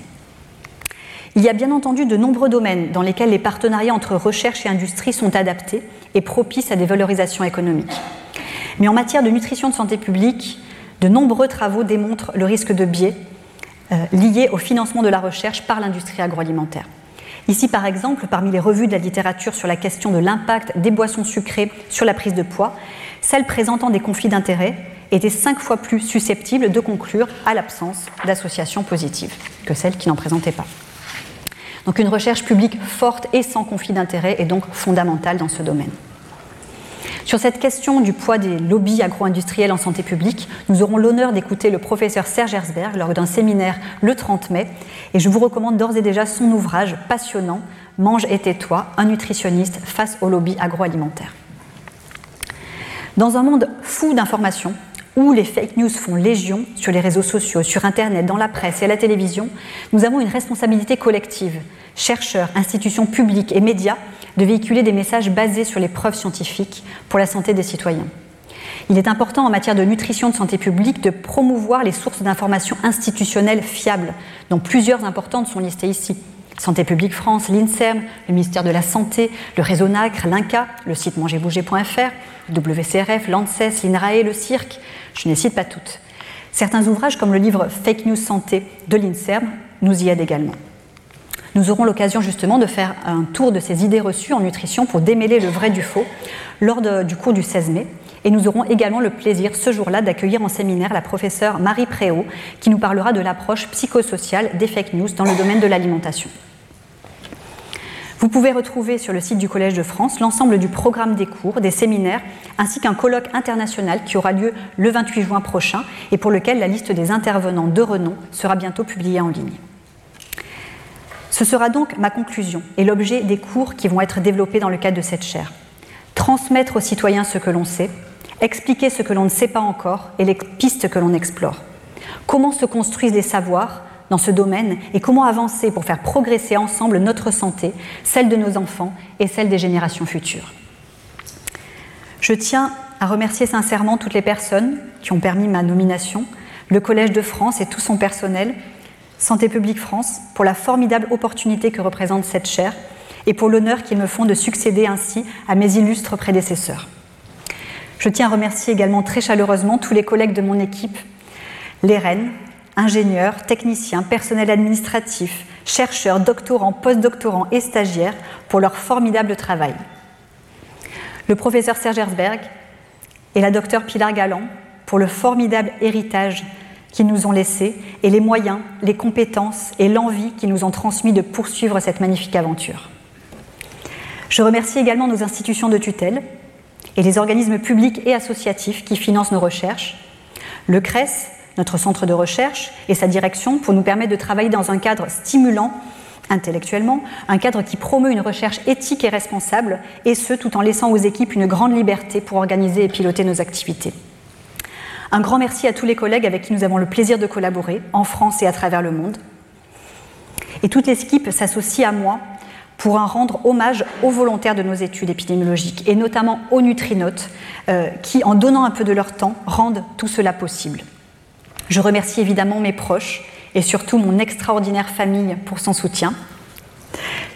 Speaker 3: Il y a bien entendu de nombreux domaines dans lesquels les partenariats entre recherche et industrie sont adaptés et propices à des valorisations économiques. Mais en matière de nutrition de santé publique, de nombreux travaux démontrent le risque de biais euh, lié au financement de la recherche par l'industrie agroalimentaire. Ici, par exemple, parmi les revues de la littérature sur la question de l'impact des boissons sucrées sur la prise de poids, celles présentant des conflits d'intérêts étaient cinq fois plus susceptibles de conclure à l'absence d'associations positives que celles qui n'en présentaient pas. Donc une recherche publique forte et sans conflit d'intérêts est donc fondamentale dans ce domaine. Sur cette question du poids des lobbies agro-industriels en santé publique, nous aurons l'honneur d'écouter le professeur Serge Herzberg lors d'un séminaire le 30 mai, et je vous recommande d'ores et déjà son ouvrage passionnant Mange et tais-toi, un nutritionniste face aux lobbies agroalimentaires. Dans un monde fou d'informations, où les fake news font légion sur les réseaux sociaux, sur Internet, dans la presse et à la télévision, nous avons une responsabilité collective, chercheurs, institutions publiques et médias, de véhiculer des messages basés sur les preuves scientifiques pour la santé des citoyens. Il est important en matière de nutrition de santé publique de promouvoir les sources d'informations institutionnelles fiables, dont plusieurs importantes sont listées ici. Santé publique France, l'INSERM, le ministère de la Santé, le réseau NACRE, l'INCA, le site mangerbouger.fr, WCRF, l'ANSES, l'INRAE, le CIRC, je ne cite pas toutes. Certains ouvrages comme le livre Fake News Santé de l'INSERM nous y aident également. Nous aurons l'occasion justement de faire un tour de ces idées reçues en nutrition pour démêler le vrai du faux lors du cours du 16 mai. Et nous aurons également le plaisir ce jour-là d'accueillir en séminaire la professeure Marie Préau qui nous parlera de l'approche psychosociale des fake news dans le domaine de l'alimentation. Vous pouvez retrouver sur le site du Collège de France l'ensemble du programme des cours, des séminaires, ainsi qu'un colloque international qui aura lieu le 28 juin prochain et pour lequel la liste des intervenants de renom sera bientôt publiée en ligne. Ce sera donc ma conclusion et l'objet des cours qui vont être développés dans le cadre de cette chaire. Transmettre aux citoyens ce que l'on sait, expliquer ce que l'on ne sait pas encore et les pistes que l'on explore. Comment se construisent les savoirs dans ce domaine et comment avancer pour faire progresser ensemble notre santé, celle de nos enfants et celle des générations futures. Je tiens à remercier sincèrement toutes les personnes qui ont permis ma nomination, le Collège de France et tout son personnel, Santé publique France, pour la formidable opportunité que représente cette chaire et pour l'honneur qu'ils me font de succéder ainsi à mes illustres prédécesseurs. Je tiens à remercier également très chaleureusement tous les collègues de mon équipe, les reines, ingénieurs, techniciens, personnel administratif, chercheurs, doctorants, postdoctorants et stagiaires pour leur formidable travail. Le professeur Serge Herzberg et la docteure Pilar Galland pour le formidable héritage qu'ils nous ont laissé et les moyens, les compétences et l'envie qu'ils nous ont transmis de poursuivre cette magnifique aventure. Je remercie également nos institutions de tutelle et les organismes publics et associatifs qui financent nos recherches, le CRES, notre centre de recherche, et sa direction pour nous permettre de travailler dans un cadre stimulant intellectuellement, un cadre qui promeut une recherche éthique et responsable, et ce tout en laissant aux équipes une grande liberté pour organiser et piloter nos activités. Un grand merci à tous les collègues avec qui nous avons le plaisir de collaborer, en France et à travers le monde. Et toute l'équipe s'associe à moi pour un rendre hommage aux volontaires de nos études épidémiologiques, et notamment aux nutrinotes, euh, qui, en donnant un peu de leur temps, rendent tout cela possible. Je remercie évidemment mes proches et surtout mon extraordinaire famille pour son soutien.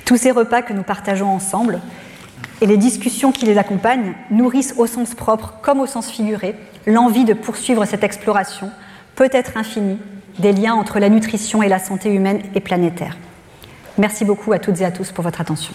Speaker 3: Tous ces repas que nous partageons ensemble et les discussions qui les accompagnent nourrissent au sens propre comme au sens figuré l'envie de poursuivre cette exploration, peut-être infinie, des liens entre la nutrition et la santé humaine et planétaire. Merci beaucoup à toutes et à tous pour votre attention.